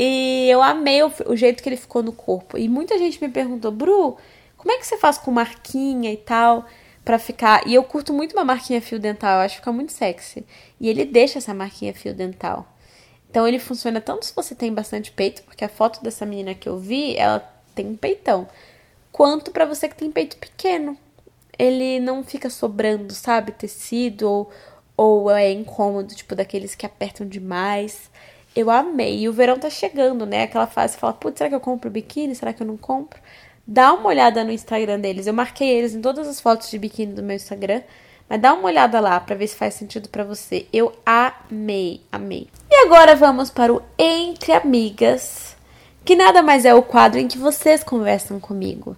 E eu amei o, o, jeito que ele ficou no corpo. E muita gente me perguntou, Bru, como é que você faz com marquinha e tal? para ficar. E eu curto muito uma marquinha fio dental, eu acho que fica muito sexy. E ele deixa essa marquinha fio dental. Então ele funciona tanto se você tem bastante peito, porque a foto dessa menina que eu vi, ela tem um peitão, quanto para você que tem peito pequeno. Ele não fica sobrando, sabe, tecido ou, ou é incômodo, tipo daqueles que apertam demais. Eu amei. E o verão tá chegando, né? Aquela fase que fala, putz, será que eu compro biquíni? Será que eu não compro? Dá uma olhada no Instagram deles. Eu marquei eles em todas as fotos de biquíni do meu Instagram. Mas dá uma olhada lá para ver se faz sentido para você. Eu amei, amei. E agora vamos para o Entre Amigas que nada mais é o quadro em que vocês conversam comigo.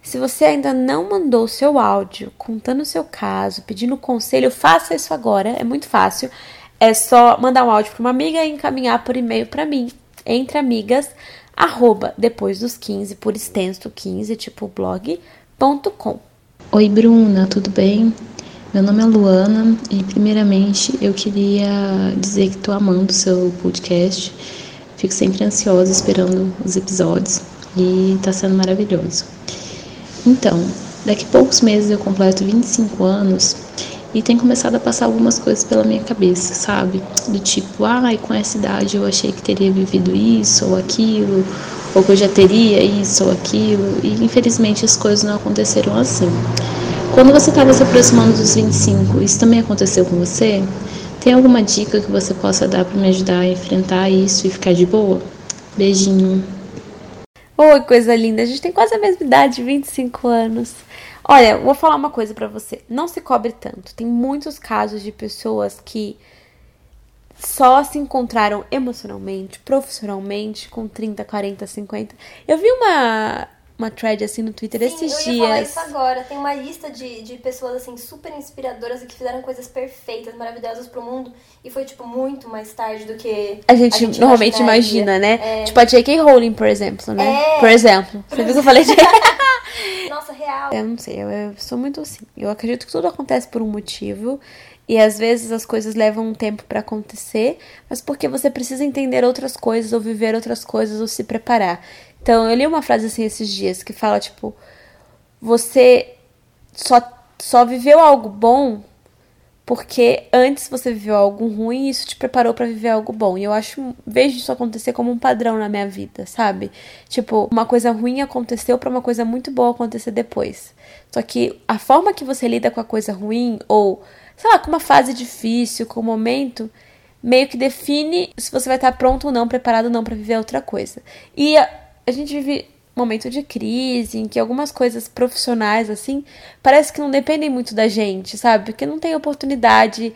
Se você ainda não mandou o seu áudio contando o seu caso, pedindo conselho, faça isso agora, é muito fácil. É só mandar um áudio para uma amiga e encaminhar por e-mail para mim, entre amigas, arroba depois dos 15, por extenso 15, tipo blog.com. Oi Bruna, tudo bem? Meu nome é Luana e primeiramente eu queria dizer que estou amando o seu podcast. Fico sempre ansiosa esperando os episódios e está sendo maravilhoso. Então, daqui a poucos meses eu completo 25 anos e tem começado a passar algumas coisas pela minha cabeça, sabe? Do tipo, ai, ah, com essa idade eu achei que teria vivido isso ou aquilo, ou que eu já teria isso ou aquilo, e infelizmente as coisas não aconteceram assim. Quando você estava se aproximando dos 25, isso também aconteceu com você? Tem alguma dica que você possa dar para me ajudar a enfrentar isso e ficar de boa? Beijinho. Oi, coisa linda. A gente tem quase a mesma idade, 25 anos. Olha, vou falar uma coisa para você. Não se cobre tanto. Tem muitos casos de pessoas que só se encontraram emocionalmente, profissionalmente com 30, 40, 50. Eu vi uma uma thread assim no Twitter Sim, esses eu ia dias. falar isso agora. Tem uma lista de, de pessoas assim super inspiradoras e que fizeram coisas perfeitas, maravilhosas pro mundo. E foi, tipo, muito mais tarde do que. A gente, a gente normalmente imagina, né? É... Tipo a J.K. Rowling, por exemplo, né? É... Por exemplo. Você viu que eu falei de. Nossa, real. Eu não sei, eu, eu sou muito assim. Eu acredito que tudo acontece por um motivo. E às vezes as coisas levam um tempo para acontecer, mas porque você precisa entender outras coisas, ou viver outras coisas, ou se preparar. Então, eu li uma frase assim esses dias que fala tipo: você só, só viveu algo bom porque antes você viveu algo ruim e isso te preparou para viver algo bom. E eu acho, vejo isso acontecer como um padrão na minha vida, sabe? Tipo, uma coisa ruim aconteceu para uma coisa muito boa acontecer depois. Só que a forma que você lida com a coisa ruim ou, sei lá, com uma fase difícil, com um momento, meio que define se você vai estar pronto ou não, preparado ou não para viver outra coisa. E a, gente vive momento de crise, em que algumas coisas profissionais, assim, parece que não dependem muito da gente, sabe? Porque não tem oportunidade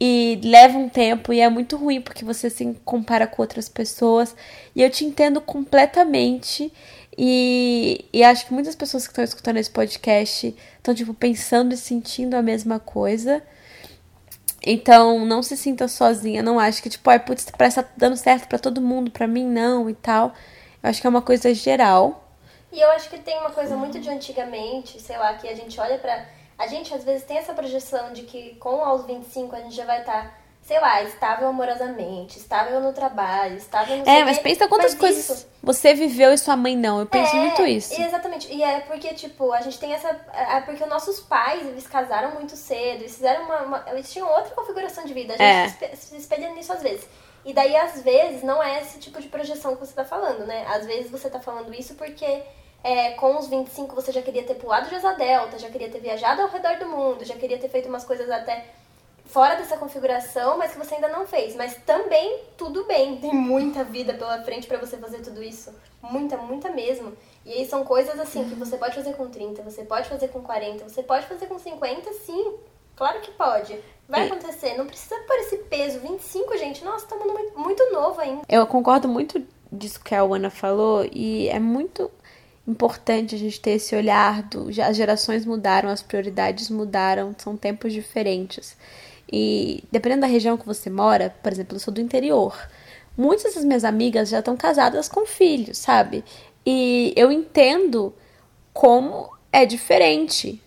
e leva um tempo e é muito ruim porque você se compara com outras pessoas. E eu te entendo completamente. E, e acho que muitas pessoas que estão escutando esse podcast estão, tipo, pensando e sentindo a mesma coisa. Então, não se sinta sozinha, não acho que, tipo, ai, putz, parece que tá dando certo para todo mundo, para mim não e tal. Eu acho que é uma coisa geral. E eu acho que tem uma coisa muito de antigamente, sei lá, que a gente olha pra. A gente às vezes tem essa projeção de que com aos 25 a gente já vai estar, tá, sei lá, estável amorosamente, estável no trabalho, estável no É, mas pensa quantas coisas isso... você viveu e sua mãe não. Eu penso é, muito isso. Exatamente. E é porque, tipo, a gente tem essa. É porque nossos pais, eles casaram muito cedo, eles fizeram uma. uma eles tinham outra configuração de vida. A gente é. se espelha nisso às vezes. E daí, às vezes, não é esse tipo de projeção que você tá falando, né? Às vezes você tá falando isso porque é, com os 25 você já queria ter pulado de asa delta, já queria ter viajado ao redor do mundo, já queria ter feito umas coisas até fora dessa configuração, mas que você ainda não fez. Mas também tudo bem, tem muita vida pela frente para você fazer tudo isso. Muita, muita mesmo. E aí são coisas assim que você pode fazer com 30, você pode fazer com 40, você pode fazer com 50, sim. Claro que pode. Vai acontecer. Não precisa por esse peso. 25, gente. Nossa, tá muito, muito novo ainda. Eu concordo muito disso que a Ana falou. E é muito importante a gente ter esse olhar do. As gerações mudaram, as prioridades mudaram, são tempos diferentes. E dependendo da região que você mora, por exemplo, eu sou do interior. Muitas das minhas amigas já estão casadas com filhos, sabe? E eu entendo como é diferente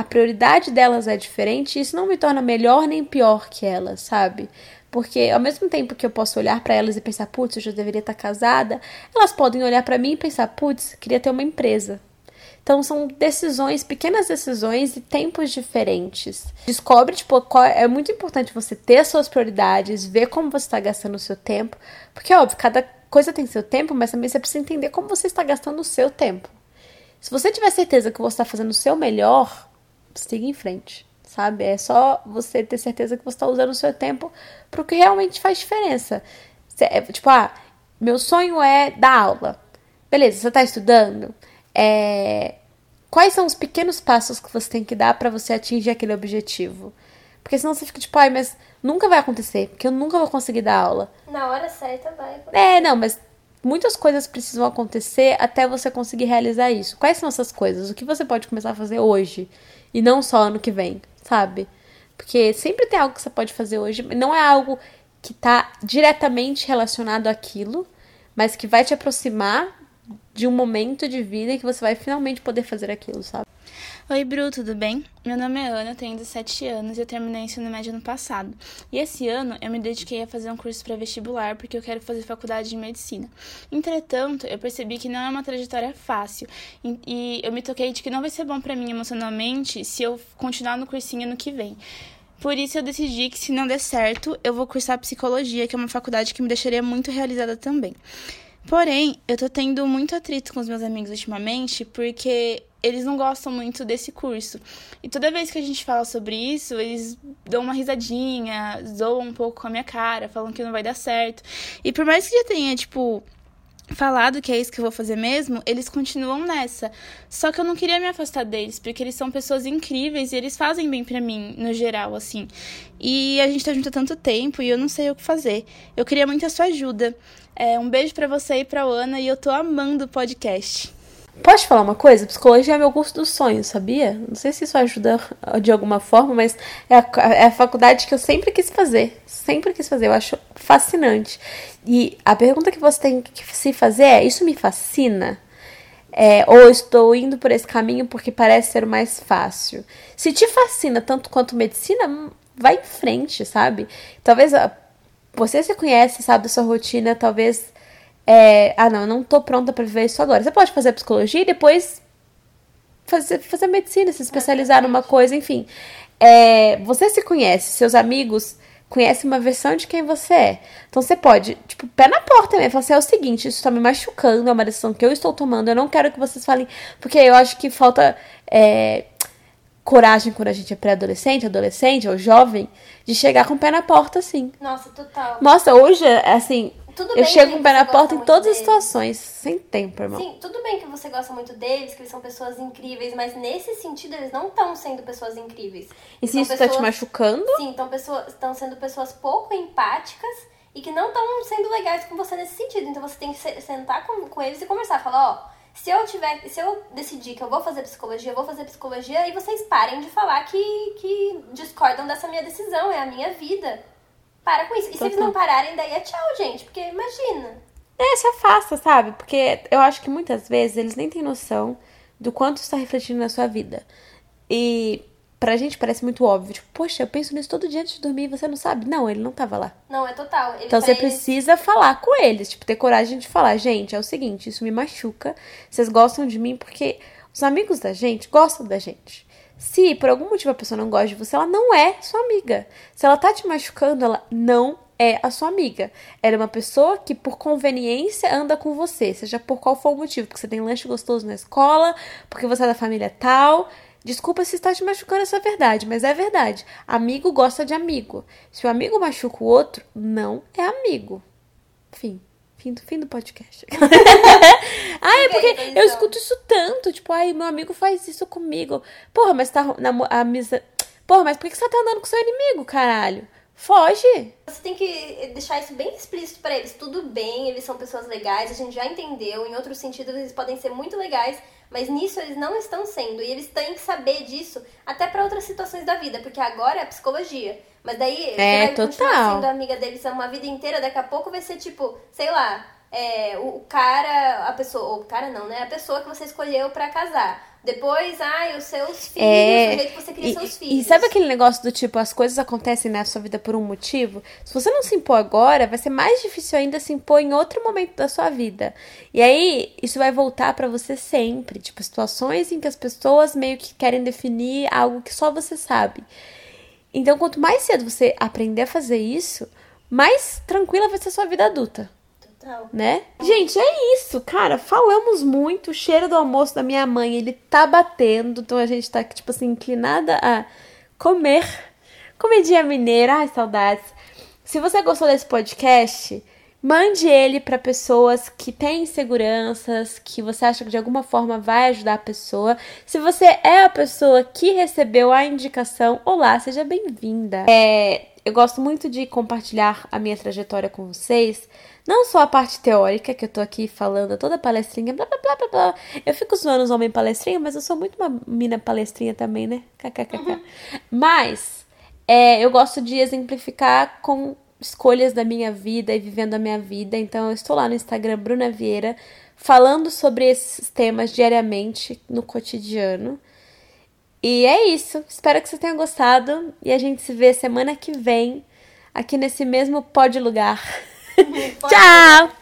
a prioridade delas é diferente, isso não me torna melhor nem pior que elas, sabe? Porque ao mesmo tempo que eu posso olhar para elas e pensar, putz, eu já deveria estar casada, elas podem olhar para mim e pensar, putz, queria ter uma empresa. Então são decisões, pequenas decisões e tempos diferentes. Descobre, tipo, qual, é muito importante você ter as suas prioridades, ver como você está gastando o seu tempo. Porque, óbvio, cada coisa tem seu tempo, mas também você precisa entender como você está gastando o seu tempo. Se você tiver certeza que você está fazendo o seu melhor, siga em frente, sabe? É só você ter certeza que você está usando o seu tempo para o que realmente faz diferença. É, tipo, ah, meu sonho é dar aula. Beleza, você está estudando? É... Quais são os pequenos passos que você tem que dar para você atingir aquele objetivo? Porque senão você fica tipo, ai, mas nunca vai acontecer, porque eu nunca vou conseguir dar aula. Na hora certa vai acontecer. É, não, mas muitas coisas precisam acontecer até você conseguir realizar isso. Quais são essas coisas? O que você pode começar a fazer hoje? E não só ano que vem, sabe? Porque sempre tem algo que você pode fazer hoje, não é algo que tá diretamente relacionado àquilo, mas que vai te aproximar de um momento de vida em que você vai finalmente poder fazer aquilo, sabe? Oi, Bru, tudo bem? Meu nome é Ana, tenho 17 anos e eu terminei o ensino médio ano passado. E esse ano eu me dediquei a fazer um curso para vestibular porque eu quero fazer faculdade de medicina. Entretanto, eu percebi que não é uma trajetória fácil e eu me toquei de que não vai ser bom para mim emocionalmente se eu continuar no cursinho ano que vem. Por isso eu decidi que se não der certo, eu vou cursar psicologia, que é uma faculdade que me deixaria muito realizada também. Porém, eu tô tendo muito atrito com os meus amigos ultimamente, porque eles não gostam muito desse curso. E toda vez que a gente fala sobre isso, eles dão uma risadinha, zoam um pouco com a minha cara, falam que não vai dar certo. E por mais que já tenha, tipo, falado que é isso que eu vou fazer mesmo, eles continuam nessa. Só que eu não queria me afastar deles, porque eles são pessoas incríveis e eles fazem bem para mim, no geral, assim. E a gente tá junto há tanto tempo e eu não sei o que fazer. Eu queria muito a sua ajuda. É, um beijo para você e pra Ana e eu tô amando o podcast. Posso falar uma coisa? Psicologia é meu curso dos sonhos, sabia? Não sei se isso ajuda de alguma forma, mas é a, é a faculdade que eu sempre quis fazer. Sempre quis fazer. Eu acho fascinante. E a pergunta que você tem que se fazer é: isso me fascina? É, ou estou indo por esse caminho porque parece ser o mais fácil? Se te fascina tanto quanto medicina, vai em frente, sabe? Talvez você se conhece, sabe da sua rotina, talvez. É, ah, não, eu não tô pronta para viver isso agora. Você pode fazer psicologia e depois fazer, fazer medicina, se especializar numa coisa, enfim. É, você se conhece, seus amigos conhecem uma versão de quem você é. Então você pode, tipo, pé na porta mesmo, falar assim, é o seguinte, isso tá me machucando, é uma decisão que eu estou tomando, eu não quero que vocês falem, porque eu acho que falta é, coragem quando a gente é pré-adolescente, adolescente ou jovem, de chegar com o pé na porta, assim. Nossa, total. Nossa, hoje, assim, tudo eu chego com o pé na porta em todas as situações, sem tempo, irmão. Sim, tudo bem que você gosta muito deles, que eles são pessoas incríveis, mas nesse sentido eles não estão sendo pessoas incríveis. E se isso pessoas, tá te machucando? Sim, estão sendo pessoas pouco empáticas e que não estão sendo legais com você nesse sentido. Então você tem que sentar com, com eles e conversar, falar, ó se eu tiver, se eu decidir que eu vou fazer psicologia, eu vou fazer psicologia e vocês parem de falar que, que discordam dessa minha decisão, é a minha vida. Para com isso. E se eles não pararem, daí é tchau, gente, porque imagina. É, se afasta, sabe? Porque eu acho que muitas vezes eles nem têm noção do quanto está refletindo na sua vida. E pra gente parece muito óbvio. Tipo, poxa, eu penso nisso todo dia antes de dormir e você não sabe. Não, ele não tava lá. Não, é total. Ele, então você eles... precisa falar com eles. Tipo, ter coragem de falar, gente, é o seguinte, isso me machuca. Vocês gostam de mim porque os amigos da gente gostam da gente. Se por algum motivo a pessoa não gosta de você, ela não é sua amiga. Se ela tá te machucando, ela não é a sua amiga. Ela é uma pessoa que, por conveniência, anda com você, seja por qual for o motivo. Porque você tem lanche gostoso na escola, porque você é da família tal. Desculpa se está te machucando essa verdade, mas é verdade. Amigo gosta de amigo. Se o amigo machuca o outro, não é amigo. Fim. Fim do, fim do podcast. ai, é porque eu escuto isso tanto. Tipo, ai, meu amigo faz isso comigo. Porra, mas tá na a misa. Porra, mas por que você tá andando com seu inimigo, caralho? Foge! Você tem que deixar isso bem explícito para eles. Tudo bem, eles são pessoas legais, a gente já entendeu. Em outros sentidos, eles podem ser muito legais, mas nisso eles não estão sendo. E eles têm que saber disso até para outras situações da vida, porque agora é psicologia. Mas daí é, vai total. sendo amiga deles uma vida inteira, daqui a pouco vai ser tipo, sei lá, é, o cara, a pessoa, ou o cara não, né? A pessoa que você escolheu para casar. Depois, ai, os seus filhos, é... o jeito que você cria e, seus filhos. E sabe aquele negócio do tipo, as coisas acontecem na sua vida por um motivo? Se você não se impor agora, vai ser mais difícil ainda se impor em outro momento da sua vida. E aí, isso vai voltar para você sempre. Tipo, situações em que as pessoas meio que querem definir algo que só você sabe. Então, quanto mais cedo você aprender a fazer isso, mais tranquila vai ser a sua vida adulta. Né? Gente, é isso, cara. Falamos muito. O cheiro do almoço da minha mãe, ele tá batendo. Então a gente tá, tipo assim, inclinada a comer. Comidinha mineira. Ai, saudades. Se você gostou desse podcast, mande ele para pessoas que têm inseguranças, que você acha que de alguma forma vai ajudar a pessoa. Se você é a pessoa que recebeu a indicação, olá, seja bem-vinda. É, eu gosto muito de compartilhar a minha trajetória com vocês não só a parte teórica, que eu tô aqui falando toda palestrinha, blá blá blá blá blá. Eu fico zoando os homens palestrinha, mas eu sou muito uma mina palestrinha também, né? KKKK. Uhum. Mas é, eu gosto de exemplificar com escolhas da minha vida e vivendo a minha vida. Então eu estou lá no Instagram Bruna Vieira falando sobre esses temas diariamente no cotidiano. E é isso. Espero que você tenha gostado e a gente se vê semana que vem aqui nesse mesmo pó de lugar. Tchau!